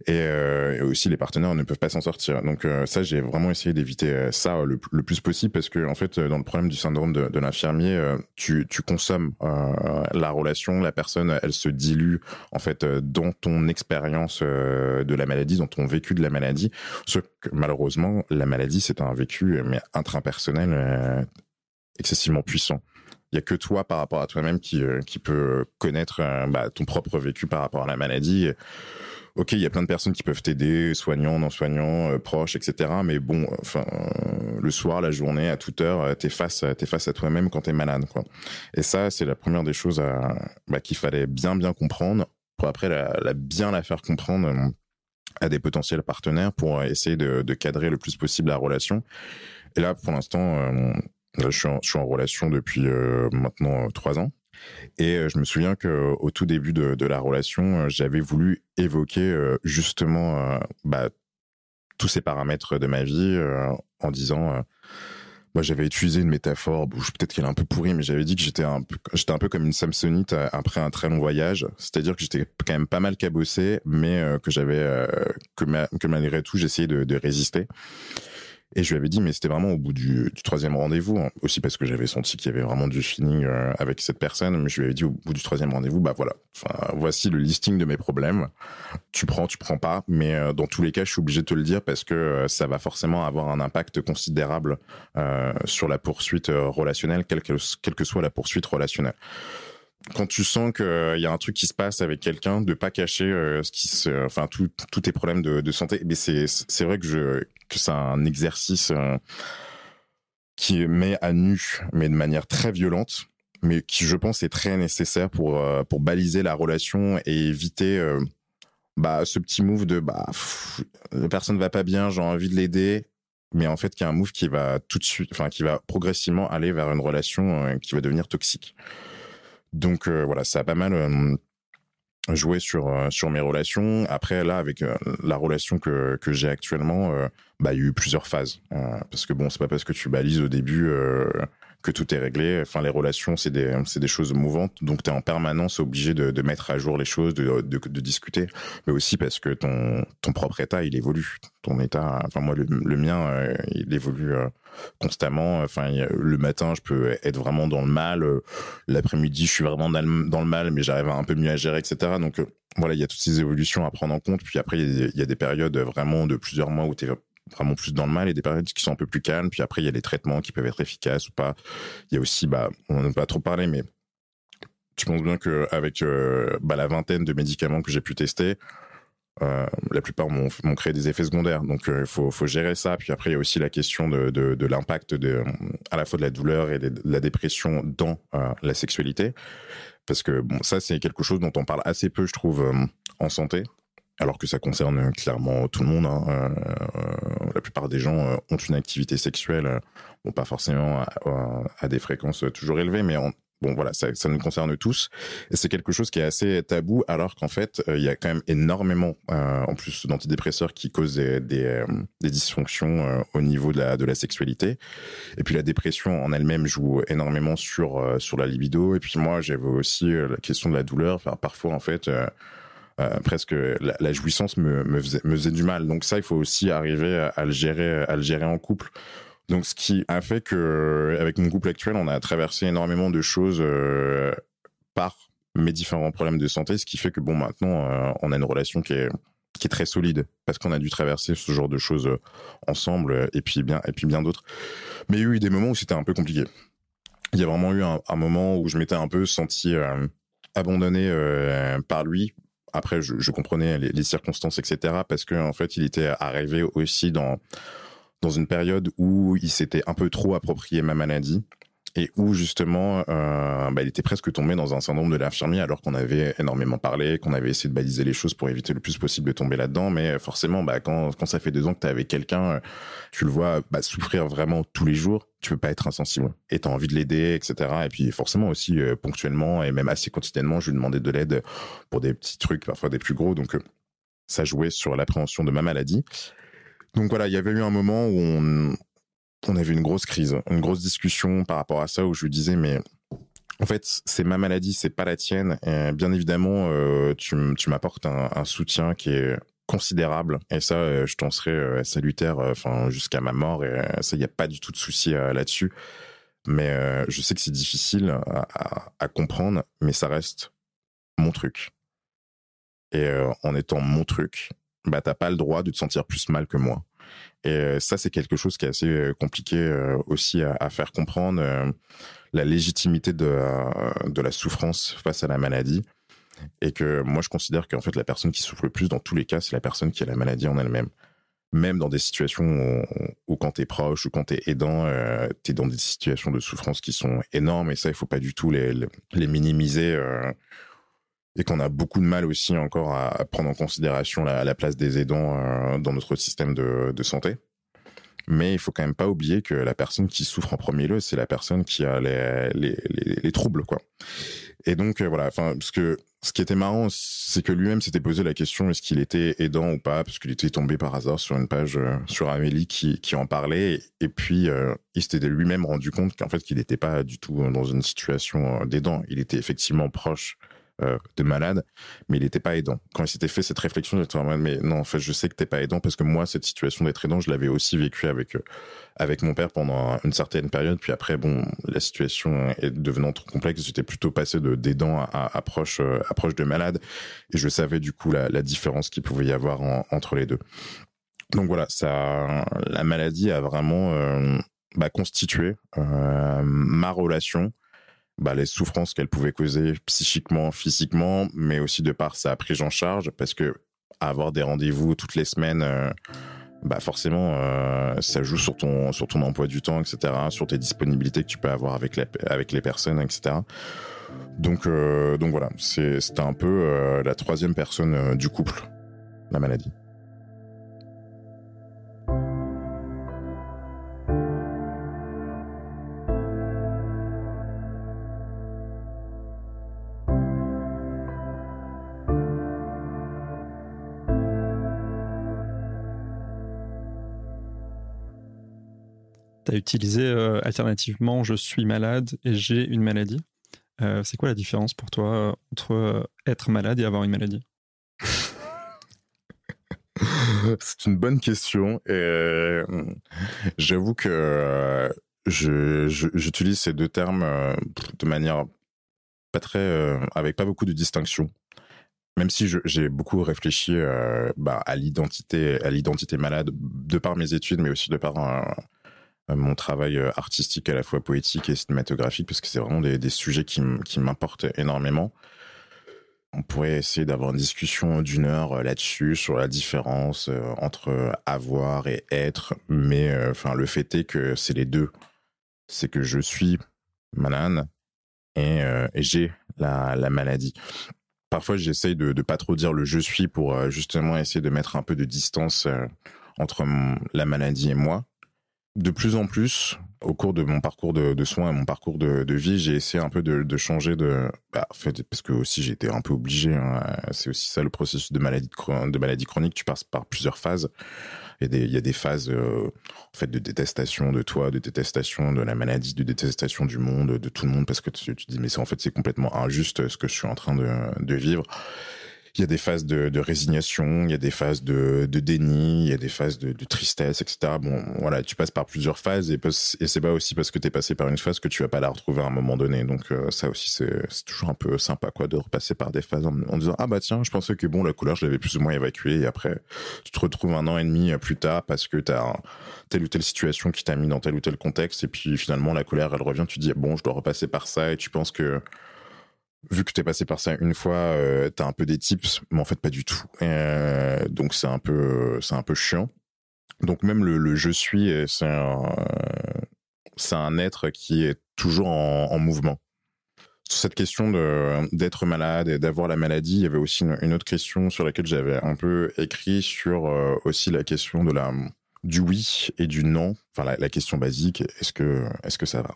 Et, aussi les partenaires ne peuvent pas s'en sortir. Donc ça, j'ai vraiment essayé d'éviter ça le, plus possible parce que en fait, dans le problème du syndrome de, de l'infirmier, tu, consommes la relation, la personne, elle se dilue en fait dans ton expérience de la maladie, dans ton vécu de la maladie. Ce que malheureusement, la maladie, c'est un vécu mais intrapersonnel excessivement puissant. Il y a que toi par rapport à toi-même qui euh, qui peut connaître euh, bah, ton propre vécu par rapport à la maladie. Ok, il y a plein de personnes qui peuvent t'aider, soignants, non soignants, euh, proches, etc. Mais bon, enfin, le soir, la journée, à toute heure, t'es face, t'es face à toi-même quand t'es malade, quoi. Et ça, c'est la première des choses bah, qu'il fallait bien, bien comprendre pour après la, bien la faire comprendre à des potentiels partenaires pour essayer de, de, cadrer le plus possible la relation. Et là, pour l'instant, je suis, en, je suis en relation depuis euh, maintenant euh, trois ans. Et euh, je me souviens que au tout début de, la relation, j'avais voulu évoquer justement bah, tous ces paramètres de ma vie en disant moi j'avais utilisé une métaphore peut-être qu'elle est un peu pourrie mais j'avais dit que j'étais un peu un peu comme une samsonite après un très long voyage. C'est-à-dire que j'étais quand même pas mal cabossé mais que j'avais que, malgré tout j'essayais de résister et je lui avais dit, mais c'était vraiment au bout du, troisième rendez-vous, hein. aussi parce que j'avais senti qu'il y avait vraiment du feeling euh, avec cette personne. Mais je lui avais dit au bout du troisième rendez-vous, bah voilà, voici le listing de mes problèmes. Tu prends, tu prends pas, mais euh, dans tous les cas, je suis obligé de te le dire parce que euh, ça va forcément avoir un impact considérable sur la poursuite relationnelle, quelle que, quelle que soit la poursuite relationnelle quand tu sens qu'il y a un truc qui se passe avec quelqu'un, de pas cacher ce qui se, enfin tous tes problèmes de, santé. Mais c'est c'est vrai que je que c'est un exercice euh, qui met à nu, mais de manière très violente, mais qui, je pense, est très nécessaire pour euh, pour baliser la relation et éviter euh, bah, ce petit move de bah la personne va pas bien, j'ai envie de l'aider, mais en fait, qui a un move qui va tout de suite, enfin, qui va progressivement aller vers une relation qui va devenir toxique. Donc voilà, ça a pas mal jouer sur euh, sur mes relations. Après là avec euh, la relation que que j'ai actuellement, euh, bah il y a eu plusieurs phases parce que bon c'est pas parce que tu balises au début que tout est réglé. Enfin, les relations, c'est des, des choses mouvantes. Donc, tu es en permanence obligé de, mettre à jour les choses, de, discuter. Mais aussi parce que ton, ton propre état, il évolue. Ton état, enfin, moi, le, mien, euh, il évolue euh, constamment. Enfin, le matin, je peux être vraiment dans le mal. Euh, l'après-midi, je suis vraiment dans le, dans le mal, mais j'arrive un peu mieux à gérer, etc. Donc, voilà, il y a toutes ces évolutions à prendre en compte. Puis après, il y, il y a des périodes vraiment de plusieurs mois où tu es vraiment plus dans le mal et des périodes qui sont un peu plus calmes. Puis après, il y a les traitements qui peuvent être efficaces ou pas. Il y a aussi, bah, on n'en a pas trop parlé, mais tu penses bien qu'avec euh, bah, la vingtaine de médicaments que j'ai pu tester, euh, la plupart m'ont créé des effets secondaires. Donc, euh, il faut, faut, gérer ça. Puis après, il y a aussi la question de, de, de l'impact à la fois de la douleur et de, la dépression dans la sexualité. Parce que bon, ça, c'est quelque chose dont on parle assez peu, je trouve, en santé alors que ça concerne clairement tout le monde. Hein. Euh, la plupart des gens euh, ont une activité sexuelle, bon pas forcément à, des fréquences toujours élevées, mais bon voilà, ça, nous concerne tous. Et c'est quelque chose qui est assez tabou, alors qu'en fait, euh, il y a quand même énormément, en plus d'antidépresseurs qui causent des, des, dysfonctions au niveau de la, de la sexualité. Et puis la dépression en elle-même joue énormément sur sur la libido. Et puis moi, j'avais aussi la question de la douleur. Enfin, parfois, en fait euh, presque la, jouissance me, faisait, du mal. Donc ça, il faut aussi arriver à, le gérer, à le gérer en couple. Donc ce qui a fait que avec mon couple actuel, on a traversé énormément de choses euh, par mes différents problèmes de santé, ce qui fait que bon maintenant euh, on a une relation qui est qui est très solide parce qu'on a dû traverser ce genre de choses ensemble et puis bien et puis bien d'autres. Mais il y a eu des moments où c'était un peu compliqué. Il y a vraiment eu un moment où je m'étais un peu senti abandonné par lui après, je, je comprenais les, les, circonstances, etc. Parce que en fait, il était arrivé aussi dans dans une période où il s'était un peu trop approprié ma maladie et où justement euh, bah, il était presque tombé dans un syndrome de l'infirmier alors qu'on avait énormément parlé, qu'on avait essayé de baliser les choses pour éviter le plus possible de tomber là-dedans, mais forcément bah, quand, quand ça fait deux ans que tu avec quelqu'un, tu le vois bah, souffrir vraiment tous les jours, tu peux pas être insensible et tu as envie de l'aider, etc. Et puis forcément aussi euh, ponctuellement et même assez quotidiennement, je lui demandais de l'aide pour des petits trucs, parfois des plus gros, donc euh, ça jouait sur l'appréhension de ma maladie. Donc voilà, il y avait eu un moment où on, on avait une grosse crise, une grosse discussion par rapport à ça où je lui disais mais en fait, c'est ma maladie, c'est pas la tienne. Bien évidemment, euh, tu, m'apportes un, soutien qui est considérable. Et ça je t'en serais salutaire enfin jusqu'à ma mort. Et ça il y a pas du tout de souci là-dessus. Mais je sais que c'est difficile à, à, comprendre mais ça reste mon truc. Et en étant mon truc bah t'as pas le droit de te sentir plus mal que moi et ça c'est quelque chose qui est assez compliqué aussi à, faire comprendre la légitimité de, de la souffrance face à la maladie et que moi, je considère qu'en fait, la personne qui souffre le plus, dans tous les cas, c'est la personne qui a la maladie en elle-même. Même dans des situations où, où quand t'es proche ou quand t'es aidant, euh, t'es dans des situations de souffrance qui sont énormes et ça, il faut pas du tout les, les minimiser. Euh, et qu'on a beaucoup de mal aussi encore à, prendre en considération la, la place des aidants euh, dans notre système de, santé. Mais il faut quand même pas oublier que la personne qui souffre en premier lieu, c'est la personne qui a les, les, les, les troubles, quoi. Et donc euh, voilà, parce que ce qui était marrant, c'est que lui-même s'était posé la question est-ce qu'il était aidant ou pas, parce qu'il était tombé par hasard sur une page euh, sur Amélie qui, en parlait, et, puis il s'était lui-même rendu compte qu'en fait qu'il n'était pas du tout dans une situation d'aidant, il était effectivement proche euh, de malade, mais il n'était pas aidant. Quand il s'était fait cette réflexion, j'étais en mode, mais non, en fait, je sais que t'es pas aidant parce que moi, cette situation d'être aidant, je l'avais aussi vécu avec euh, avec mon père pendant une certaine période. Puis après, bon, la situation est devenant trop complexe. J'étais plutôt passé de d'aidant à, approche euh, approche de malade, et je savais du coup la, la différence qu'il pouvait y avoir entre les deux. Donc voilà, ça, la maladie a vraiment bah, constitué ma relation bah, les souffrances qu'elle pouvait causer psychiquement, physiquement, mais aussi de par sa prise en charge, parce que avoir des rendez-vous toutes les semaines, euh, bah forcément, euh, ça joue sur ton sur ton emploi du temps, etc., sur tes disponibilités que tu peux avoir avec avec les personnes, etc. Donc euh, donc voilà, c'était un peu la troisième personne du couple, la maladie. Tu as utilisé euh, alternativement je suis malade et j'ai une maladie. Euh, c'est quoi la différence pour toi euh, entre être malade et avoir une maladie? C'est une bonne question. Et j'avoue que j'utilise ces deux termes de manière pas très, avec pas beaucoup de distinction. Même si j'ai beaucoup réfléchi bah, à l'identité, à l'identité malade de par mes études, mais aussi de par mon travail euh, artistique à la fois poétique et cinématographique parce que c'est vraiment des, des, sujets qui m'importent énormément. On pourrait essayer d'avoir une discussion d'une heure euh, là-dessus sur la différence entre avoir et être, mais enfin le fait est que c'est les deux. C'est que je suis malade et, et j'ai la, la maladie parfois j'essaye de, de pas trop dire le je suis pour justement essayer de mettre un peu de distance entre la maladie et moi de plus en plus, au cours de mon parcours de, soins et mon parcours de, vie, j'ai essayé un peu de, changer de, bah, en fait, parce que aussi j'étais un peu obligé. Hein, c'est aussi ça le processus de maladie de maladie chronique. Tu passes par plusieurs phases. Il y a des, phases euh, en fait de détestation de toi, de détestation de la maladie, de détestation du monde, de tout le monde, parce que tu, te dis mais c'est en fait c'est complètement injuste ce que je suis en train de vivre il y a des phases de, de résignation, il y a des phases de, de déni, il y a des phases de, de, tristesse, etc. Bon, voilà, tu passes par plusieurs phases et, et c'est pas aussi parce que tu es passé par une phase que tu vas pas la retrouver à un moment donné. Donc euh, ça aussi, c'est toujours un peu sympa quoi de repasser par des phases en, disant ah bah tiens, je pensais que bon la couleur je l'avais plus ou moins évacuée et après tu te retrouves un an et demi plus tard parce que tu as telle ou telle situation qui t'a mis dans tel ou tel contexte et puis finalement la colère elle revient, tu dis bon je dois repasser par ça et tu penses que vu que tu es passé par ça une fois, euh, tu as un peu des tips, mais en fait pas du tout. Euh, donc c'est un peu c'est un peu chiant. Donc même le, je suis, euh, c'est un, c'est un être qui est toujours en, en mouvement. Sur cette question de d'être malade et d'avoir la maladie, il y avait aussi une, autre question sur laquelle j'avais un peu écrit sur euh, aussi la question de la du oui et du non. Enfin la, la question basique, est-ce que est-ce que ça va?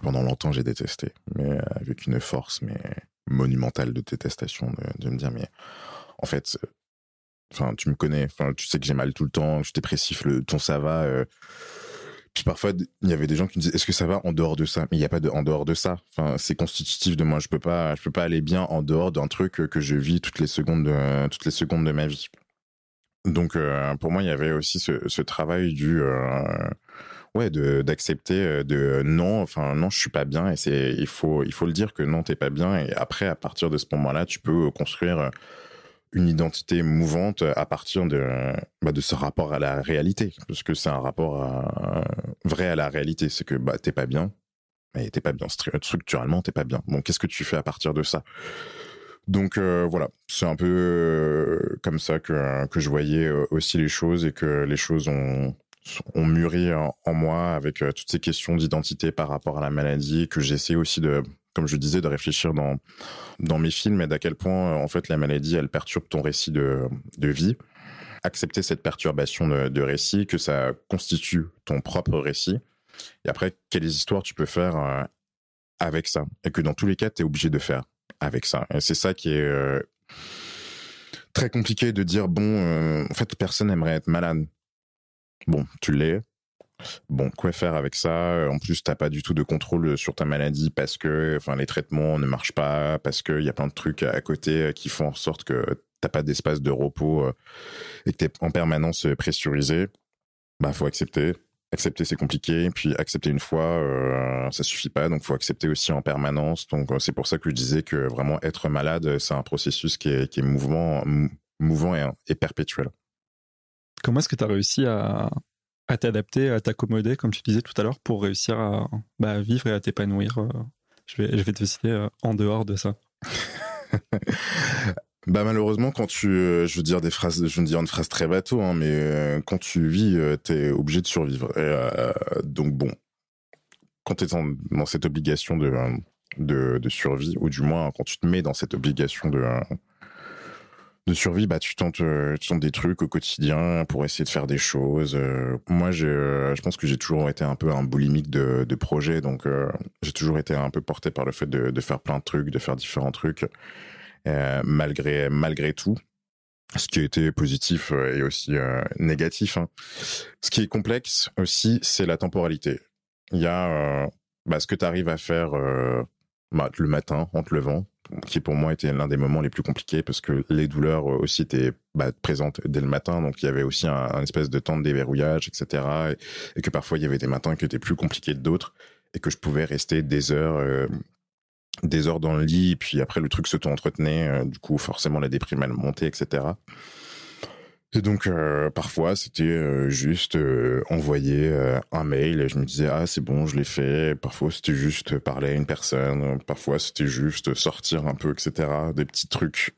Pendant longtemps j'ai détesté, mais avec une force mais monumentale de détestation de, me dire mais en fait, enfin tu me connais, enfin tu sais que j'ai mal tout le temps, je suis dépressif, le ton ça va. Euh, puis parfois, il y avait des gens qui me disaient, est-ce que ça va en dehors de ça? Mais il n'y a pas de en dehors de ça. Enfin, c'est constitutif de moi. Je peux pas, je peux pas aller bien en dehors d'un truc que je vis toutes les secondes, de, toutes les secondes de ma vie. Donc, euh, pour moi, il y avait aussi ce, travail du, euh, ouais, d'accepter euh, de non, enfin non, je suis pas bien et c'est, il faut, il faut le dire que non, t'es pas bien. Et après, à partir de ce moment-là, tu peux construire une identité mouvante à partir de, bah, de ce rapport à la réalité. Parce que c'est un rapport vrai à la réalité. C'est que bah, t'es pas bien, mais t'es pas bien. Structurellement, t'es pas bien. Bon, qu'est-ce que tu fais à partir de ça? Donc euh, voilà, c'est un peu euh, comme ça que, que je voyais euh, aussi les choses et que les choses ont, ont mûri en, moi avec toutes ces questions d'identité par rapport à la maladie que j'essaie aussi de comme je disais, de réfléchir dans, dans mes films et d'à quel point, euh, en fait, la maladie, elle perturbe ton récit de, de vie. Accepter cette perturbation de, récit, que ça constitue ton propre récit. Et après, quelles histoires tu peux faire euh, avec ça. Et que dans tous les cas, tu es obligé de faire avec ça. Et c'est ça qui est euh, très compliqué de dire, bon, en fait, personne n'aimerait être malade. Bon, tu l'es, Bon, quoi faire avec ça? En plus, t'as pas du tout de contrôle sur ta maladie parce que, enfin, les traitements ne marchent pas, parce qu'il y a plein de trucs à côté qui font en sorte que t'as pas d'espace de repos euh, et que t'es en permanence pressurisé. Bah, faut accepter. Accepter, c'est compliqué. Puis accepter une fois, euh, ça suffit pas. Donc, faut accepter aussi en permanence. Donc, c'est pour ça que je disais que vraiment être malade, c'est un processus qui est, mouvement, mouvant et, et perpétuel. Comment est-ce que tu as réussi à, t'adapter, à t'accommoder, comme tu disais tout à l'heure, pour réussir à bah, vivre et à t'épanouir. Euh, je vais, je vais te citer euh, en dehors de ça. bah malheureusement quand tu euh, je veux dire des phrases je veux une phrase très bateau hein, mais quand tu vis t'es obligé de survivre donc bon quand t'es dans, dans cette obligation de, de, de survie ou du moins quand tu te mets dans cette obligation de de survie, bah tu tentes, euh, tu tentes des trucs au quotidien pour essayer de faire des choses. Euh. moi, je, euh, je pense que j'ai toujours été un peu un boulimique de, de projets, donc j'ai toujours été un peu porté par le fait de, de, faire plein de trucs, de faire différents trucs, malgré malgré tout. Ce qui a été positif et aussi négatif. Hein. Ce qui est complexe aussi, c'est la temporalité. Il y a bah, ce que tu arrives à faire le matin en te levant, qui pour moi était l'un des moments les plus compliqués parce que les douleurs aussi étaient bah, présentes dès le matin, donc il y avait aussi un, espèce de temps de déverrouillage, etc. Et, que parfois il y avait des matins qui étaient plus compliqués que d'autres et que je pouvais rester des heures, euh, des heures dans le lit, et puis après le truc s'auto-entretenait, euh, du coup forcément la déprime elle montait, etc. Et donc euh, parfois c'était euh, juste euh, envoyer un mail et je me disais ah c'est bon je l'ai fait. Parfois c'était juste parler à une personne. Parfois c'était juste sortir un peu etc. Des petits trucs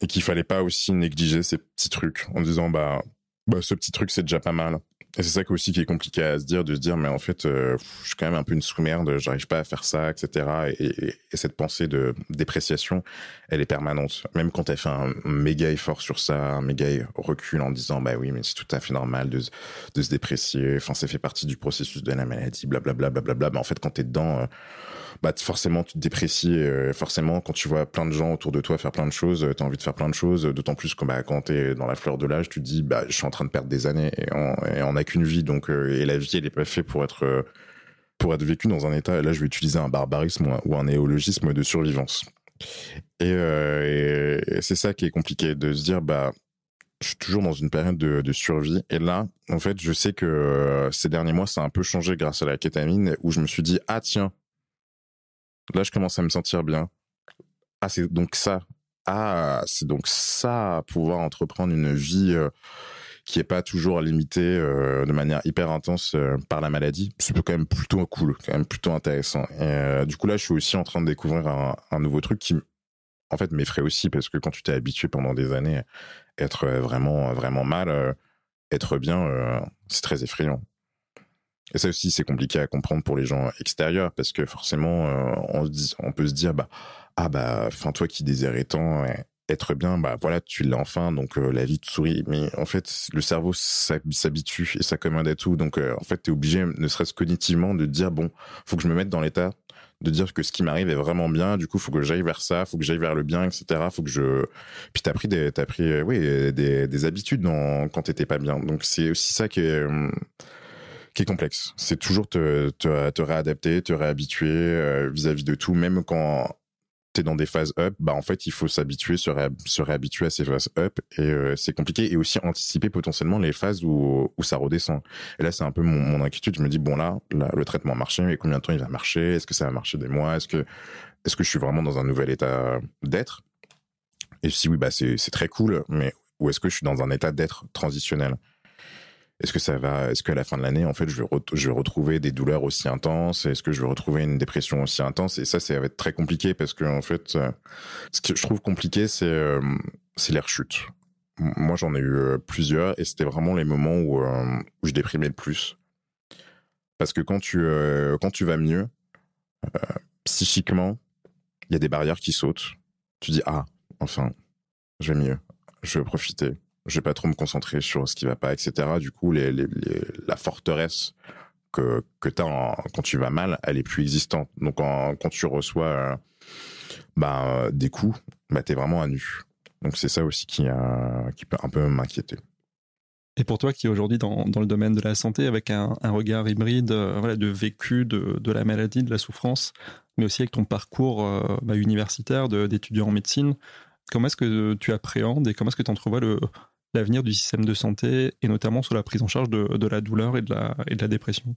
et qu'il fallait pas aussi négliger ces petits trucs en disant bah bah ce petit truc c'est déjà pas mal. Et c'est ça aussi qui est compliqué à se dire, de se dire, mais en fait, euh, je suis quand même un peu une sous-merde, j'arrive pas à faire ça, etc. Et, cette pensée de dépréciation, elle est permanente. Même quand elle fait un méga effort sur ça, un méga recul en disant, bah oui, mais c'est tout à fait normal de, de se déprécier, enfin, ça fait partie du processus de la maladie, blablabla, blablabla. Mais en fait, quand t'es dedans, euh, bah forcément tu te déprécies euh, forcément quand tu vois plein de gens autour de toi faire plein de choses tu as envie de faire plein de choses d'autant plus que bah, quand t'es dans la fleur de l'âge tu te dis bah je suis en train de perdre des années n'a qu'une vie donc euh, et la vie elle est pas faite pour être euh, pour être vécue dans un état là je vais utiliser un barbarisme ou un, néologisme de survivance et, et c'est ça qui est compliqué de se dire bah je suis toujours dans une période de, survie. Et là, en fait, je sais que ces derniers mois, ça a un peu changé grâce à la kétamine, où je me suis dit, ah tiens, Là, je commence à me sentir bien. Ah, c'est donc ça. Ah, c'est donc ça, pouvoir entreprendre une vie euh, qui est pas toujours limitée euh, de manière hyper intense euh, par la maladie. C'est quand même plutôt cool, quand même plutôt intéressant. Et du coup, là, je suis aussi en train de découvrir un, nouveau truc qui, en fait, m'effraie aussi parce que quand tu t'es habitué pendant des années à être vraiment, vraiment mal, être bien, c'est très effrayant. Et ça aussi, c'est compliqué à comprendre pour les gens extérieurs parce que forcément, euh, on, on peut se dire, bah, ah bah, enfin toi qui désirais tant être bien, bah voilà, tu l'as enfin, donc euh, la vie te sourit. Mais en fait, le cerveau s'habitue et ça commande à tout. Donc euh, en fait, tu es obligé, ne serait-ce cognitivement, de dire, bon, faut que je me mette dans l'état de dire que ce qui m'arrive est vraiment bien. Du coup, faut que j'aille vers ça, faut que j'aille vers le bien, etc. Faut que je. Puis t'as pris des, t'as pris, oui, des, des habitudes dans, quand t'étais pas bien. Donc c'est aussi ça qui est, qui est complexe. C'est toujours te, te, te, réadapter, te réhabituer euh, vis-à-vis de tout, même quand tu es dans des phases up, bah en fait il faut s'habituer, se, réhabituer à ces phases up et euh, c'est compliqué et aussi anticiper potentiellement les phases où, où ça redescend. Et là c'est un peu mon, inquiétude. Je me dis bon là, le traitement a marché, mais combien de temps il va marcher Est-ce que ça va marcher des mois? Est-ce que est-ce que je suis vraiment dans un nouvel état d'être? Et si oui, bah c'est très cool, mais ou est-ce que je suis dans un état d'être transitionnel? Est-ce que ça va Est-ce qu'à la fin de l'année, en fait, je vais, retrouver des douleurs aussi intenses? Est-ce que je vais retrouver une dépression aussi intense? Et ça, ça va être très compliqué parce que en fait, euh, ce que je trouve compliqué, c'est euh, les rechutes. Moi, j'en ai eu euh, plusieurs et c'était vraiment les moments où, où je déprimais le plus. Parce que quand tu quand tu vas mieux, psychiquement, il y a des barrières qui sautent. Tu dis ah, enfin, je vais mieux, je vais profiter je vais pas trop me concentrer sur ce qui va pas, etc. Du coup, la forteresse que, que tu as quand tu vas mal, elle est plus existante. Donc, quand tu reçois euh, bah, des coups, bah, tu es vraiment à nu. Donc, c'est ça aussi qui, a, qui peut un peu m'inquiéter. Et pour toi qui est aujourd'hui dans, dans, le domaine de la santé, avec un, regard hybride euh, de vécu de, de, la maladie, de la souffrance, mais aussi avec ton parcours euh, bah, universitaire d'étudiant en médecine, comment est-ce que tu appréhendes et comment est-ce que tu entrevois le, l'avenir du système de santé et notamment sur la prise en charge de, la douleur et de la, et de la dépression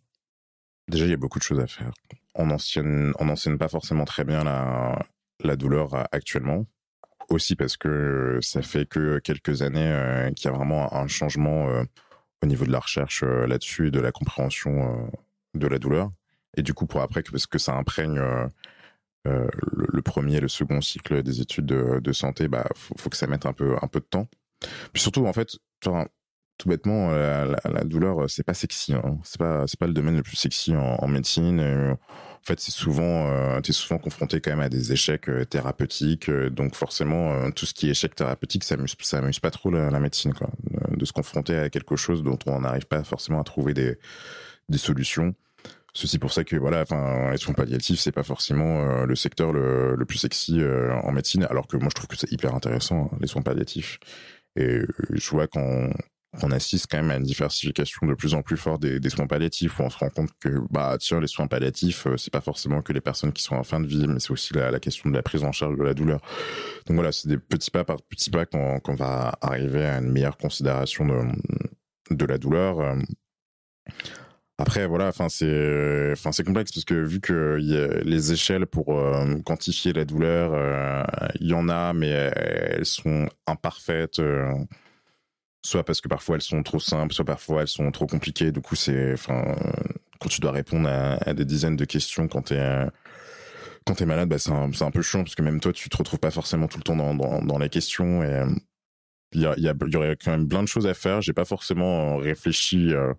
Déjà, il y a beaucoup de choses à faire. On n'enseigne on pas forcément très bien la, la douleur euh, actuellement. Aussi parce que ça fait que quelques années euh, qu'il y a vraiment un changement euh, au niveau de la recherche là-dessus et de la compréhension de la douleur. Et du coup, pour après, parce que ça imprègne le, premier et le second cycle des études de, de santé, bah, faut, faut, que ça mette un peu, un peu de temps. Puis surtout, en fait, tout bêtement, euh, la, douleur, euh, c'est pas sexy. Hein. C'est pas, c'est pas le domaine le plus sexy en, médecine. en fait, c'est souvent, euh, t'es souvent confronté quand même à des échecs thérapeutiques. donc forcément, tout ce qui est échec thérapeutique, ça amuse, pas trop la, médecine, quoi. De, se confronter à quelque chose dont on n'arrive pas forcément à trouver des, des solutions. Ceci pour ça que voilà, enfin, les soins palliatifs, c'est pas forcément le secteur le, le plus sexy en médecine, alors que moi je trouve que c'est hyper intéressant hein, les soins palliatifs. Et je vois qu'on assiste quand même à une diversification de plus en plus forte des, soins palliatifs où on se rend compte que bah tiens les soins palliatifs euh, c'est pas forcément que les personnes qui sont en fin de vie mais c'est aussi la, question de la prise en charge de la douleur donc voilà c'est des petits pas par petits pas qu'on va arriver à une meilleure considération de, de la douleur euh. Après voilà enfin c'est enfin c'est complexe parce que vu que a les échelles pour euh, quantifier la douleur il y en a mais elles sont imparfaites soit parce que parfois elles sont trop simples, soit parfois elles sont trop compliquées. Du coup, c'est, enfin, quand tu dois répondre à, des dizaines de questions quand t'es quand t'es malade, bah c'est un, un, peu chiant parce que même toi, tu te retrouves pas forcément tout le temps dans, dans, dans les questions et il y, a, y, y aurait quand même plein de choses à faire. J'ai pas forcément réfléchi, euh,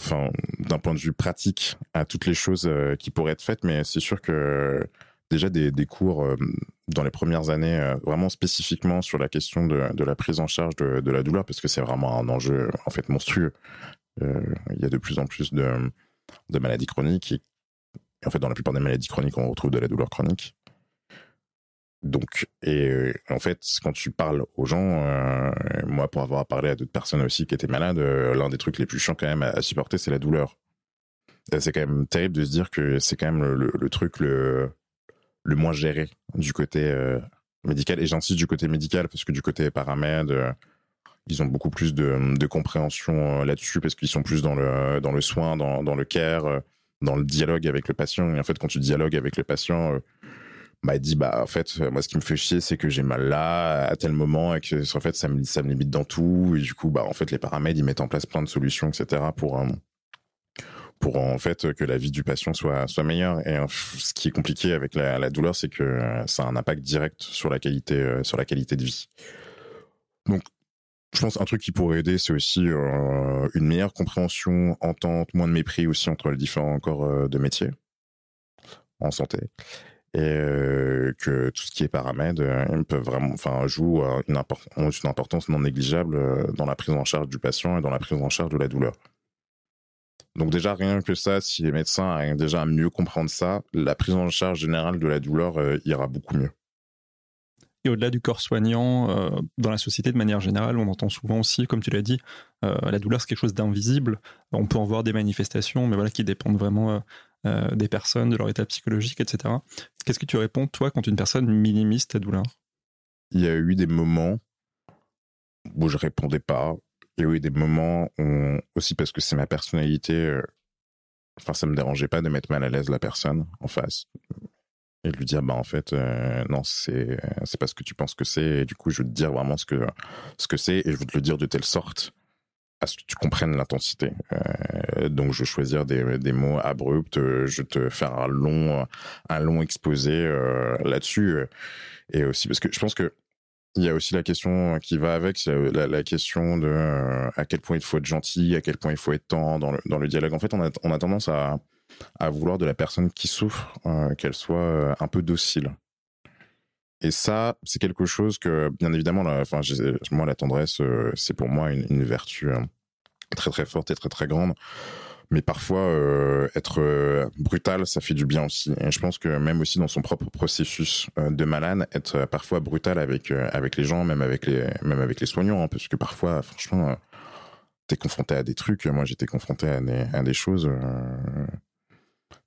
enfin, d'un point de vue pratique, à toutes les choses euh, qui pourraient être faites, mais c'est sûr que déjà des, cours euh, dans les premières années, euh, vraiment spécifiquement sur la question de, la prise en charge de, la douleur, parce que c'est vraiment un enjeu en fait monstrueux. Il y a de plus en plus de maladies chroniques. Et, en fait, dans la plupart des maladies chroniques, on retrouve de la douleur chronique. Donc, et en fait, quand tu parles aux gens, euh, moi, pour avoir parlé à d'autres personnes aussi qui étaient malades, l'un des trucs les plus chiants quand même à, supporter, c'est la douleur. C'est quand même terrible de se dire que c'est quand même le, truc le, moins géré du côté euh, médical. Et j'insiste du côté médical parce que du côté paramède, euh, ils ont beaucoup plus de, de compréhension euh, là-dessus parce qu'ils sont plus dans le, dans le soin, dans, dans le care, dans le dialogue avec le patient. Et en fait, quand tu dialogues avec le patient, il dit, bah, en fait, moi, ce qui me fait chier, c'est que j'ai mal là, à tel moment, et que, en fait, ça me, ça me limite dans tout. Et du coup, bah, en fait, les paramèdes, ils mettent en place plein de solutions, etc., pour, pour en fait que la vie du patient soit soit meilleure. Et euh, ce qui est compliqué avec la, la douleur, c'est que euh, ça a un impact direct sur la qualité euh, sur la qualité de vie. Donc je pense un truc qui pourrait aider, c'est aussi une meilleure compréhension, entente, moins de mépris aussi entre les différents corps de métier en santé. Et que tout ce qui est paramètres peuvent vraiment, enfin, jouent une, une importance non négligeable dans la prise en charge du patient et dans la prise en charge de la douleur. Donc déjà, rien que ça, si les médecins arrivent déjà à mieux comprendre ça, la prise en charge générale de la douleur euh, ira beaucoup mieux. Et au-delà du corps soignant, euh, dans la société de manière générale, on entend souvent aussi, comme tu l'as dit, euh, la douleur c'est quelque chose d'invisible. On peut en voir des manifestations, mais voilà, qui dépendent vraiment euh, des personnes, de leur état psychologique, etc. Qu'est-ce que tu réponds, toi, quand une personne minimise ta douleur? Il y a eu des moments où je répondais pas. Il y a eu des moments où, aussi parce que c'est ma personnalité, enfin, ça me dérangeait pas de mettre mal à l'aise la personne en face et lui dire bah en fait euh, non c'est c'est pas ce que tu penses que c'est et du coup je veux te dire vraiment ce que ce que c'est et je veux te le dire de telle sorte à ce que tu comprennes l'intensité euh, donc je vais choisir des, des mots abrupts je vais te faire un long un long exposé euh, là-dessus et aussi parce que je pense que il y a aussi la question qui va avec, la, la, question de à quel point il faut être gentil, à quel point il faut être tendre dans le, dans le dialogue. En fait, on a, on a tendance à, à vouloir de la personne qui souffre euh, qu'elle soit euh, un peu docile. Et ça, c'est quelque chose que, bien évidemment, enfin, moi, la tendresse, euh, c'est pour moi une, vertu très très forte et très très grande. Mais parfois, être brutal, ça fait du bien aussi. Et je pense que même aussi dans son propre processus de malade, être parfois brutal avec avec les gens, même avec les même avec les soignants, hein, parce que parfois, franchement, t'es confronté à des trucs. Moi, j'étais confronté à des, à des choses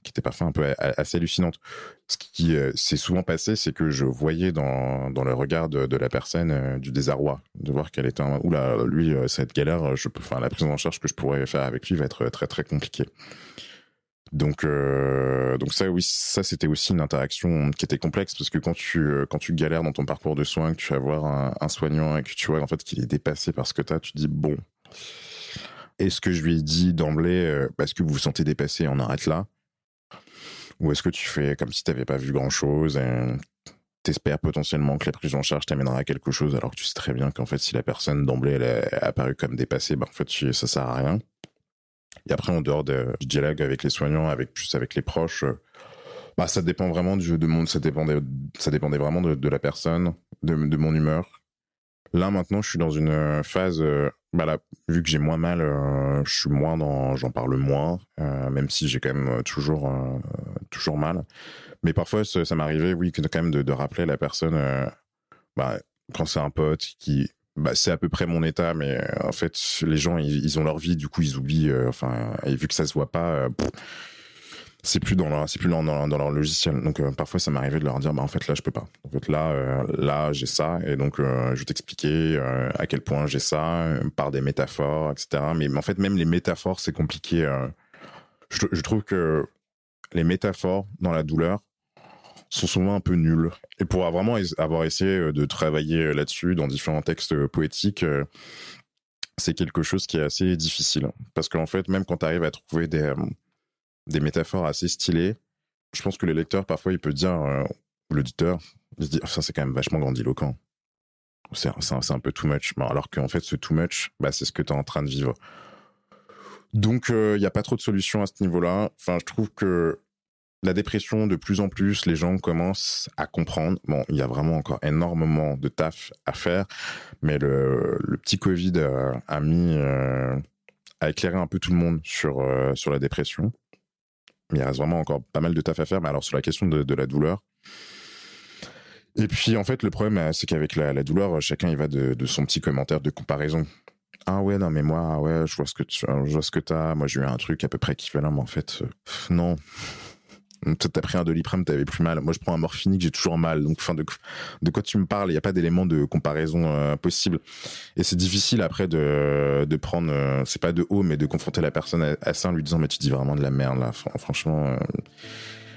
qui était parfois un peu assez hallucinante. Ce qui euh, s'est souvent passé, c'est que je voyais dans, dans le regard de, la personne euh, du désarroi, de voir qu'elle était un, oula, lui, euh, cette galère, je peux, la prise en charge que je pourrais faire avec lui va être très très compliquée. Donc, donc ça, oui, ça c'était aussi une interaction qui était complexe parce que quand tu quand tu galères dans ton parcours de soins, que tu vas voir un, soignant et que tu vois en fait qu'il est dépassé par ce que t'as, tu te dis bon, est-ce que je lui ai dit d'emblée parce que vous vous sentez dépassé, on arrête là? Ou est-ce que tu fais comme si tu n'avais pas vu grand-chose et t'espères potentiellement que la prise en charge t'amènera à quelque chose alors que tu sais très bien qu'en fait si la personne d'emblée elle est apparue comme dépassée, ben en fait ça sert à rien. Et après en dehors de, du dialogue avec les soignants, avec avec les proches, bah ça dépend vraiment du de monde, ça dépendait ça dépendait vraiment de, la personne, de, de mon humeur. Là maintenant je suis dans une phase bah là, vu que j'ai moins mal, euh, je suis moins dans, j'en parle moins, euh, même si j'ai quand même euh, toujours, toujours mal. Mais parfois, ça, m'arrivait, oui, quand même de, rappeler la personne, bah, quand c'est un pote qui, bah, c'est à peu près mon état, mais en fait, les gens, ils, ont leur vie, du coup, ils oublient, enfin, et vu que ça se voit pas, c'est plus dans leur c'est plus dans, dans, leur logiciel. Donc euh, parfois ça m'arrivait de leur dire bah en fait là je peux pas. En fait là euh, là j'ai ça. Et donc euh, je vais t'expliquer à quel point j'ai ça par des métaphores etc mais, en fait même les métaphores c'est compliqué je, je, trouve que les métaphores dans la douleur sont souvent un peu nulles. Et pour vraiment avoir essayé de travailler là-dessus dans différents textes poétiques c'est quelque chose qui est assez difficile. Parce qu'en fait même quand tu arrives à trouver des des métaphores assez stylées. Je pense que le lecteur, parfois, il peut dire, euh, l'auditeur, il se dit, ça, c'est quand même vachement grandiloquent. C'est un, peu too much. alors qu'en fait, ce too much, bah, c'est ce que tu es en train de vivre. Donc, il euh, n'y a pas trop de solutions à ce niveau-là. Enfin, je trouve que la dépression, de plus en plus, les gens commencent à comprendre. Bon, il y a vraiment encore énormément de taf à faire, mais le, petit Covid a, mis, euh, a éclairé un peu tout le monde sur, sur la dépression il reste vraiment encore pas mal de taf à faire. Mais alors sur la question de, la douleur. Et puis en fait le problème euh, c'est qu'avec la, douleur chacun il va de, son petit commentaire de comparaison. Ah ouais non mais moi ouais je vois ce que tu je vois ce que t'as. Moi j'ai eu un truc à peu près équivalent mais en fait euh, non T'as pris un doliprane, t'avais plus mal. Moi, je prends un morphinique, j'ai toujours mal. Donc, enfin, de, de quoi tu me parles? Il n'y a pas d'élément de comparaison euh, possible. Et c'est difficile après de, de prendre, euh, c'est pas de haut, mais de confronter la personne à, ça en lui disant, mais tu dis vraiment de la merde là. Franchement, euh.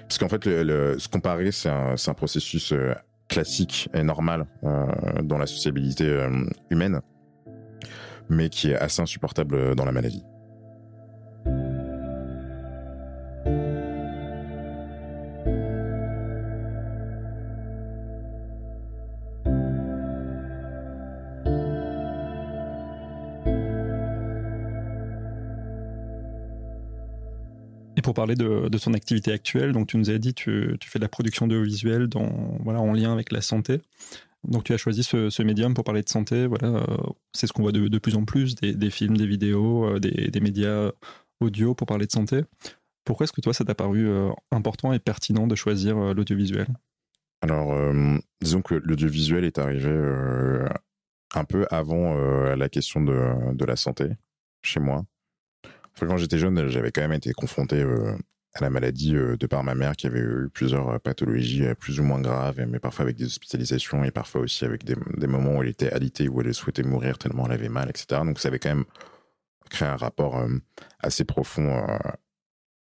parce qu'en fait, le, se comparer, c'est un, un processus classique et normal dans la sociabilité humaine, mais qui est assez insupportable dans la maladie. Parler de, de, ton activité actuelle, donc tu nous as dit tu, tu fais de la production audiovisuelle dans voilà en lien avec la santé. Donc tu as choisi ce, ce médium pour parler de santé. Voilà, euh, c'est ce qu'on voit de, de, plus en plus des, des films, des vidéos, euh, des, des, médias audio pour parler de santé. Pourquoi est-ce que toi ça t'a paru euh, important et pertinent de choisir l'audiovisuel? Alors, disons que l'audiovisuel est arrivé un peu avant la question de, de la santé chez moi. Quand j'étais jeune, j'avais quand même été confronté à la maladie de par ma mère qui avait eu plusieurs pathologies plus ou moins graves, mais parfois avec des hospitalisations et parfois aussi avec des, moments où elle était alitée, où elle souhaitait mourir tellement elle avait mal, etc. Donc ça avait quand même créé un rapport assez profond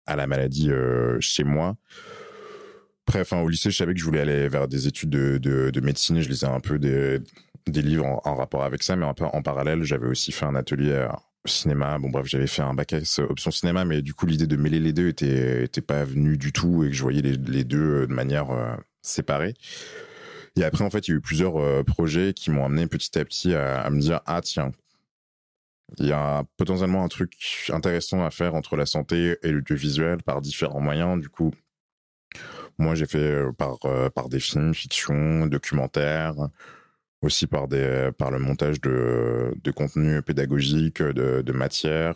à la maladie chez moi. Après, au lycée, je savais que je voulais aller vers des études de, de, de médecine. Je lisais un peu des, livres en, rapport avec ça, mais en parallèle, j'avais aussi fait un atelier cinéma. Bon, bref, j'avais fait un bac S option cinéma, mais du coup, l'idée de mêler les deux était, pas venue du tout et que je voyais les, deux de manière euh, séparée. Et après, en fait, il y a eu plusieurs euh, projets qui m'ont amené petit à petit à, à me dire, ah, tiens, il y a potentiellement un truc intéressant à faire entre la santé et l'audiovisuel par différents moyens. Du coup, moi, j'ai fait euh, par, euh, par des films, fiction, documentaires, aussi par, des, par le montage de, de contenu pédagogique, de, de matière.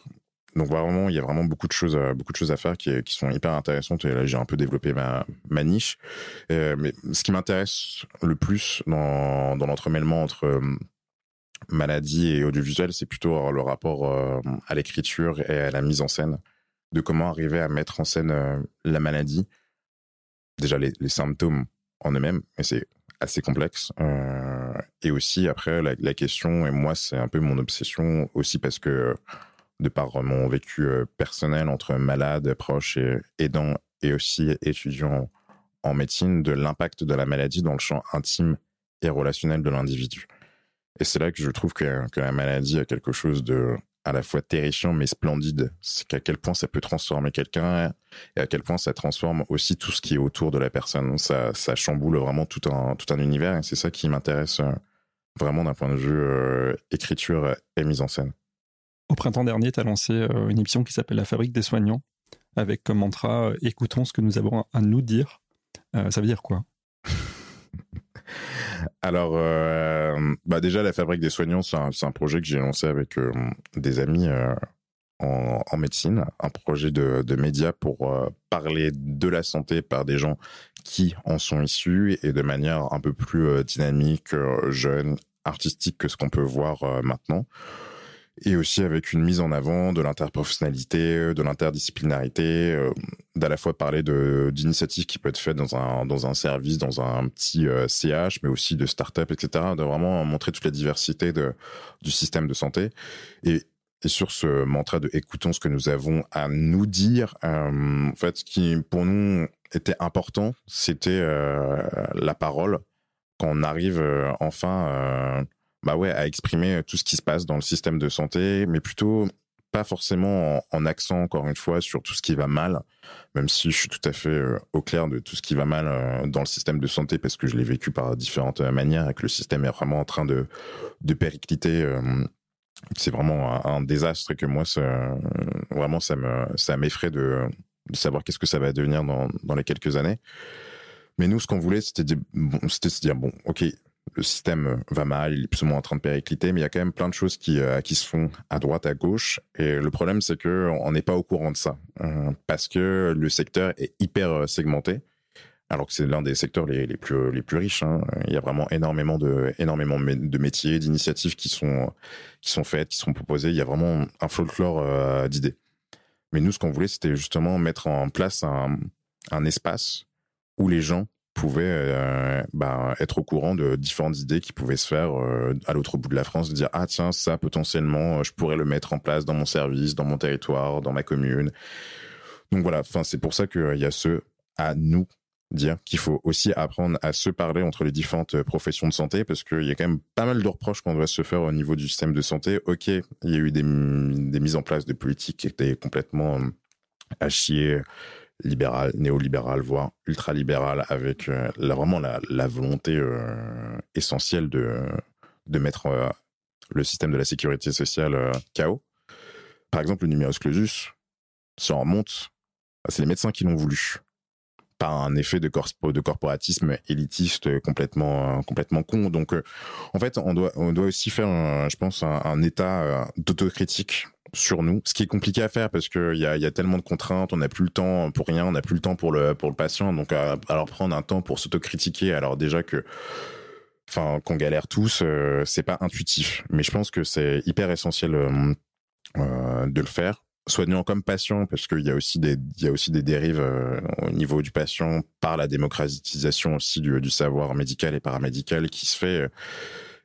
Donc vraiment, il y a vraiment beaucoup de choses, beaucoup de choses à faire qui, sont hyper intéressantes. Et là, j'ai un peu développé ma, niche. Euh, mais ce qui m'intéresse le plus dans, dans l'entremêlement entre euh, maladie et audiovisuel, c'est plutôt le rapport euh, à l'écriture et à la mise en scène, de comment arriver à mettre en scène la maladie déjà les, symptômes en eux-mêmes, mais c'est assez complexe. Euh, et aussi après la, question, et moi c'est un peu mon obsession aussi parce que de par mon vécu euh, personnel entre malade, proche et aidant et aussi étudiant en médecine, de l'impact de la maladie dans le champ intime et relationnel de l'individu. Et c'est là que je trouve que, que la maladie a quelque chose de à la fois terrifiant mais splendide. C'est qu'à quel point ça peut transformer quelqu'un et à quel point ça transforme aussi tout ce qui est autour de la personne. Ça, ça chamboule vraiment tout un, tout un univers et c'est ça qui m'intéresse euh, vraiment d'un point de vue euh, écriture et mise en scène. Au printemps dernier, tu as lancé euh, une émission qui s'appelle La Fabrique des soignants avec comme mantra Écoutons ce que nous avons à nous dire. ça veut dire quoi? alors, euh, bah déjà, la Fabrique des Soignants, c'est un, projet que j'ai lancé avec euh, des amis euh, en, médecine, un projet de, de médias pour parler de la santé par des gens qui en sont issus et de manière un peu plus dynamique, jeune, artistique que ce qu'on peut voir maintenant et aussi avec une mise en avant de l'interprofessionnalité, de l'interdisciplinarité, euh, d'à la fois parler de d'initiatives qui peuvent être faites dans un dans un service, dans un petit euh, CH, mais aussi de start-up, etc. De vraiment montrer toute la diversité du système de santé et sur ce mantra de écoutons ce que nous avons à nous dire, euh, en fait, ce qui pour nous était important, c'était euh, la parole. Quand on arrive euh, enfin bah ouais, à exprimer tout ce qui se passe dans le système de santé, mais plutôt pas forcément en, en, accent, encore une fois, sur tout ce qui va mal, même si je suis tout à fait euh, au clair de tout ce qui va mal euh, dans le système de santé, parce que je l'ai vécu par différentes euh, manières et que le système est vraiment en train de, de péricliter. Euh, c'est vraiment un, désastre et que moi, vraiment, ça me, ça m'effraie de, de savoir qu'est-ce que ça va devenir dans, dans les quelques années. Mais nous, ce qu'on voulait, c'était c'était se dire, bon, ok, le système va mal, il est plus en train de péricliter, mais il y a quand même plein de choses qui, euh, qui se font à droite, à gauche. Et le problème, c'est que on n'est pas au courant de ça, euh, parce que le secteur est hyper euh, segmenté, alors que c'est l'un des secteurs les, les, plus les plus riches. Hein. Il y a vraiment énormément de énormément de métiers, d'initiatives qui sont qui sont faites, qui sont proposées. Il y a vraiment un folklore euh, d'idées. Mais nous, ce qu'on voulait, c'était justement mettre en place un, un espace où les gens pouvaient euh, bah, être au courant de différentes idées qui pouvaient se faire euh, à l'autre bout de la France, dire ah tiens ça potentiellement euh, je pourrais le mettre en place dans mon service, dans mon territoire, dans ma commune. Donc voilà, enfin c'est pour ça qu'il y a ce à nous dire qu'il faut aussi apprendre à se parler entre les différentes professions de santé parce qu'il y a quand même pas mal de reproches qu'on doit se faire au niveau du système de santé. Ok, il y a eu des, des mises en place de politiques qui étaient complètement à chier libéral, néolibéral, voire ultralibéral, avec euh, la, vraiment la, volonté euh, essentielle de, de mettre euh, le système de la sécurité sociale KO. Par exemple, le numerus clausus, on remonte, c'est les médecins qui l'ont voulu. Par un effet de, de corporatisme élitiste complètement, complètement con. Donc, en fait, on doit, on doit aussi faire, je pense, un, un état d'autocritique sur nous, ce qui est compliqué à faire parce qu'il y a, y a tellement de contraintes, on n'a plus le temps pour rien, on n'a plus le temps pour le, patient. Donc, alors prendre un temps pour s'autocritiquer, alors déjà que, enfin, qu'on galère tous, euh, c'est pas intuitif. Mais je pense que c'est hyper essentiel euh, euh, de le faire soignant comme patient, parce qu'il y a aussi des, y a aussi des dérives au niveau du patient par la démocratisation aussi du savoir médical et paramédical qui se fait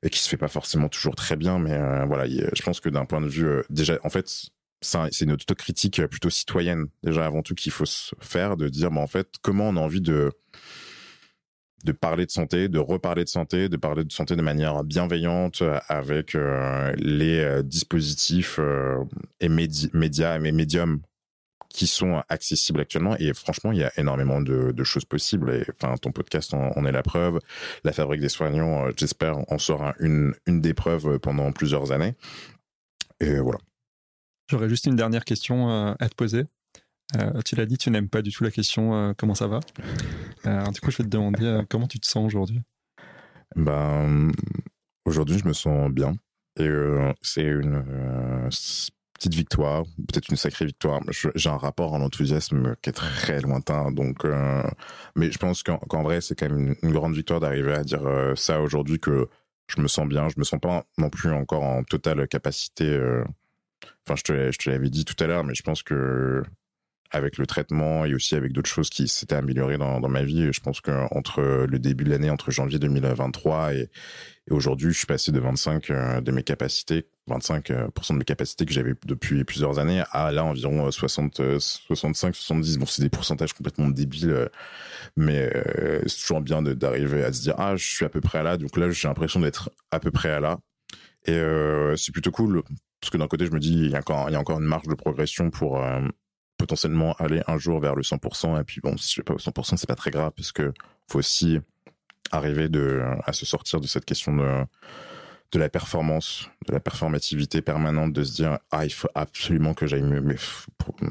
et qui se fait pas forcément toujours très bien. Mais euh, voilà, je pense que d'un point de vue euh, déjà, en fait, c'est une autocritique plutôt citoyenne déjà avant tout qu'il faut se faire, de dire, bah, en fait, comment on a envie de de parler de santé, de reparler de santé, de parler de santé de manière bienveillante avec euh, les dispositifs et médias et médiums qui sont accessibles actuellement. Et franchement, il y a énormément de, choses possibles. Et enfin, ton podcast en, est la preuve. La Fabrique des soignants, euh, j'espère, en sera une, une des preuves pendant plusieurs années. Et voilà. J'aurais juste une dernière question euh, à te poser. Euh, tu l'as dit, tu n'aimes pas du tout la question comment ça va? du coup, je vais te demander comment tu te sens aujourd'hui? Ben, aujourd'hui, je me sens bien. Et c'est une petite victoire, peut-être une sacrée victoire. J'ai un rapport à l'enthousiasme qui est très lointain, donc. Euh, mais je pense qu'en vrai, c'est quand même une, grande victoire d'arriver à dire euh, ça aujourd'hui que je me sens bien. Je me sens pas non plus encore en totale capacité. Euh, enfin, je te, je te l'avais dit tout à l'heure, mais je pense que avec le traitement et aussi avec d'autres choses qui s'étaient améliorées dans, ma vie, je pense qu'entre le début de l'année, entre janvier 2023 et, aujourd'hui, je suis passé de 25 euh, de mes capacités, 25% euh, de mes capacités que j'avais depuis plusieurs années à là environ 60, 65, 70. Bon, c'est des pourcentages complètement débiles, mais euh, c'est toujours bien d'arriver à se dire ah, je suis à peu près à là. Donc là, j'ai l'impression d'être à peu près à là. Et c'est plutôt cool parce que d'un côté, je me dis il y a encore une marge de progression pour potentiellement aller un jour vers le 100%. Et puis bon, si je vais pas au 100%, c'est pas très grave parce que faut aussi arriver de, à se sortir de cette question de, de la performance, de la performativité permanente, de se dire ah il faut absolument que j'aille mieux, mais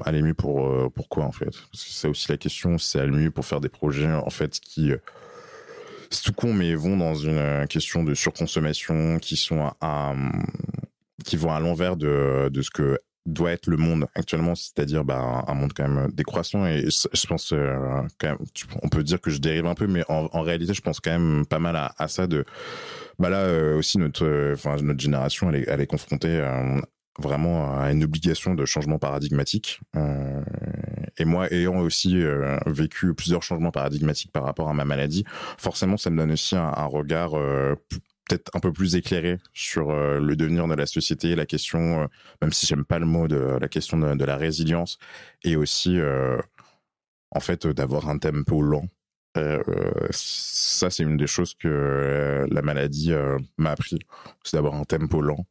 aller mieux pour euh, pourquoi en fait? C'est aussi la question, c'est aller mieux pour faire des projets en fait qui euh, c'est tout con mais vont dans une euh, question de surconsommation, qui sont à, qui vont à l'envers de de ce que doit être le monde actuellement, c'est-à-dire bah, un monde quand même décroissant. Et je pense euh, quand même, on peut dire que je dérive un peu, mais en, réalité, je pense quand même pas mal à, ça. De, bah là euh, aussi notre, euh, enfin notre génération, elle est, elle est confrontée vraiment à une obligation de changement paradigmatique. et moi, ayant aussi vécu plusieurs changements paradigmatiques par rapport à ma maladie, forcément, ça me donne aussi un, un regard peut-être un peu plus éclairé sur euh, le devenir de la société, la question, euh, même si j'aime pas le mot, de la question de, la résilience, et aussi, euh, en fait, d'avoir un tempo lent. ça, c'est une des choses que la maladie m'a appris, c'est d'avoir un tempo lent.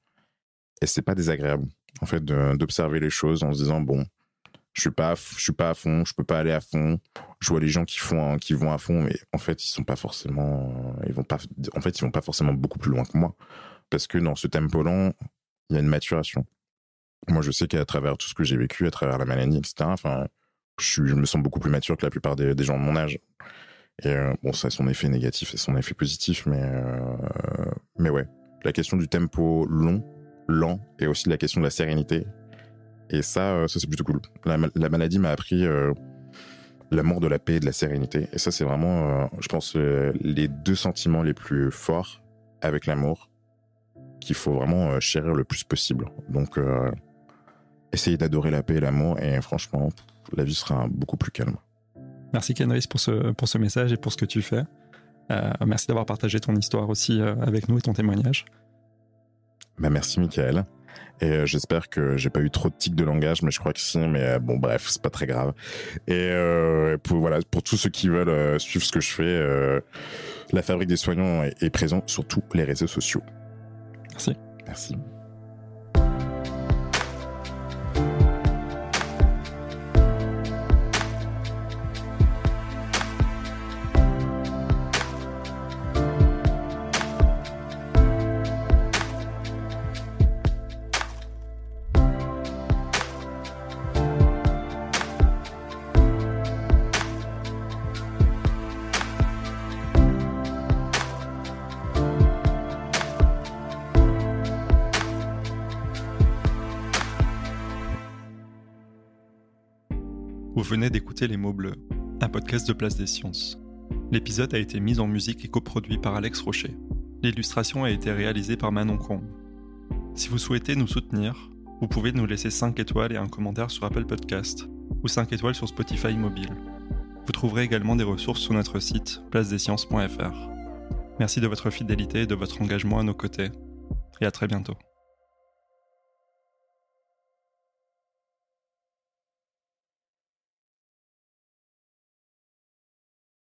Et c'est pas désagréable, en fait, d'observer les choses en se disant, bon, je suis pas je suis pas à fond je peux pas aller à fond. Je vois les gens qui font qui vont à fond mais en fait ils sont pas forcément ils vont pas en fait ils vont pas forcément beaucoup plus loin que moi. Parce que dans ce tempo lent il y a une maturation. Moi je sais qu'à travers tout ce que j'ai vécu à travers la maladie etc enfin je, me sens beaucoup plus mature que la plupart des, gens de mon âge. Et euh, bon ça a son effet négatif et son effet positif mais euh, mais ouais. La question du tempo long lent et aussi la question de la sérénité et ça, euh, ça c'est plutôt cool. La, maladie m'a appris euh, l'amour de la paix et de la sérénité. Et ça, c'est vraiment, euh, je pense, les deux sentiments les plus forts avec l'amour qu'il faut vraiment chérir le plus possible. Donc, essayez d'adorer la paix et l'amour et franchement, la vie sera beaucoup plus calme. Merci Kenris pour ce, pour ce message et pour ce que tu fais. merci d'avoir partagé ton histoire aussi avec nous et ton témoignage. Bah, merci Michael. Et euh, j'espère que j'ai pas eu trop de tics de langage, mais je crois que si. Mais euh, bon, bref, c'est pas très grave. Et euh, pour voilà, pour tous ceux qui veulent suivre ce que je fais, la Fabrique des Soignants est, est présente sur tous les réseaux sociaux. Merci. Merci. Les mots bleus, un podcast de Place des Sciences. L'épisode a été mis en musique et coproduit par Alex Rocher. L'illustration a été réalisée par Manon Combe. Si vous souhaitez nous soutenir, vous pouvez nous laisser 5 étoiles et un commentaire sur Apple Podcast ou 5 étoiles sur Spotify mobile. Vous trouverez également des ressources sur notre site placedesciences.fr. Merci de votre fidélité et de votre engagement à nos côtés, et à très bientôt.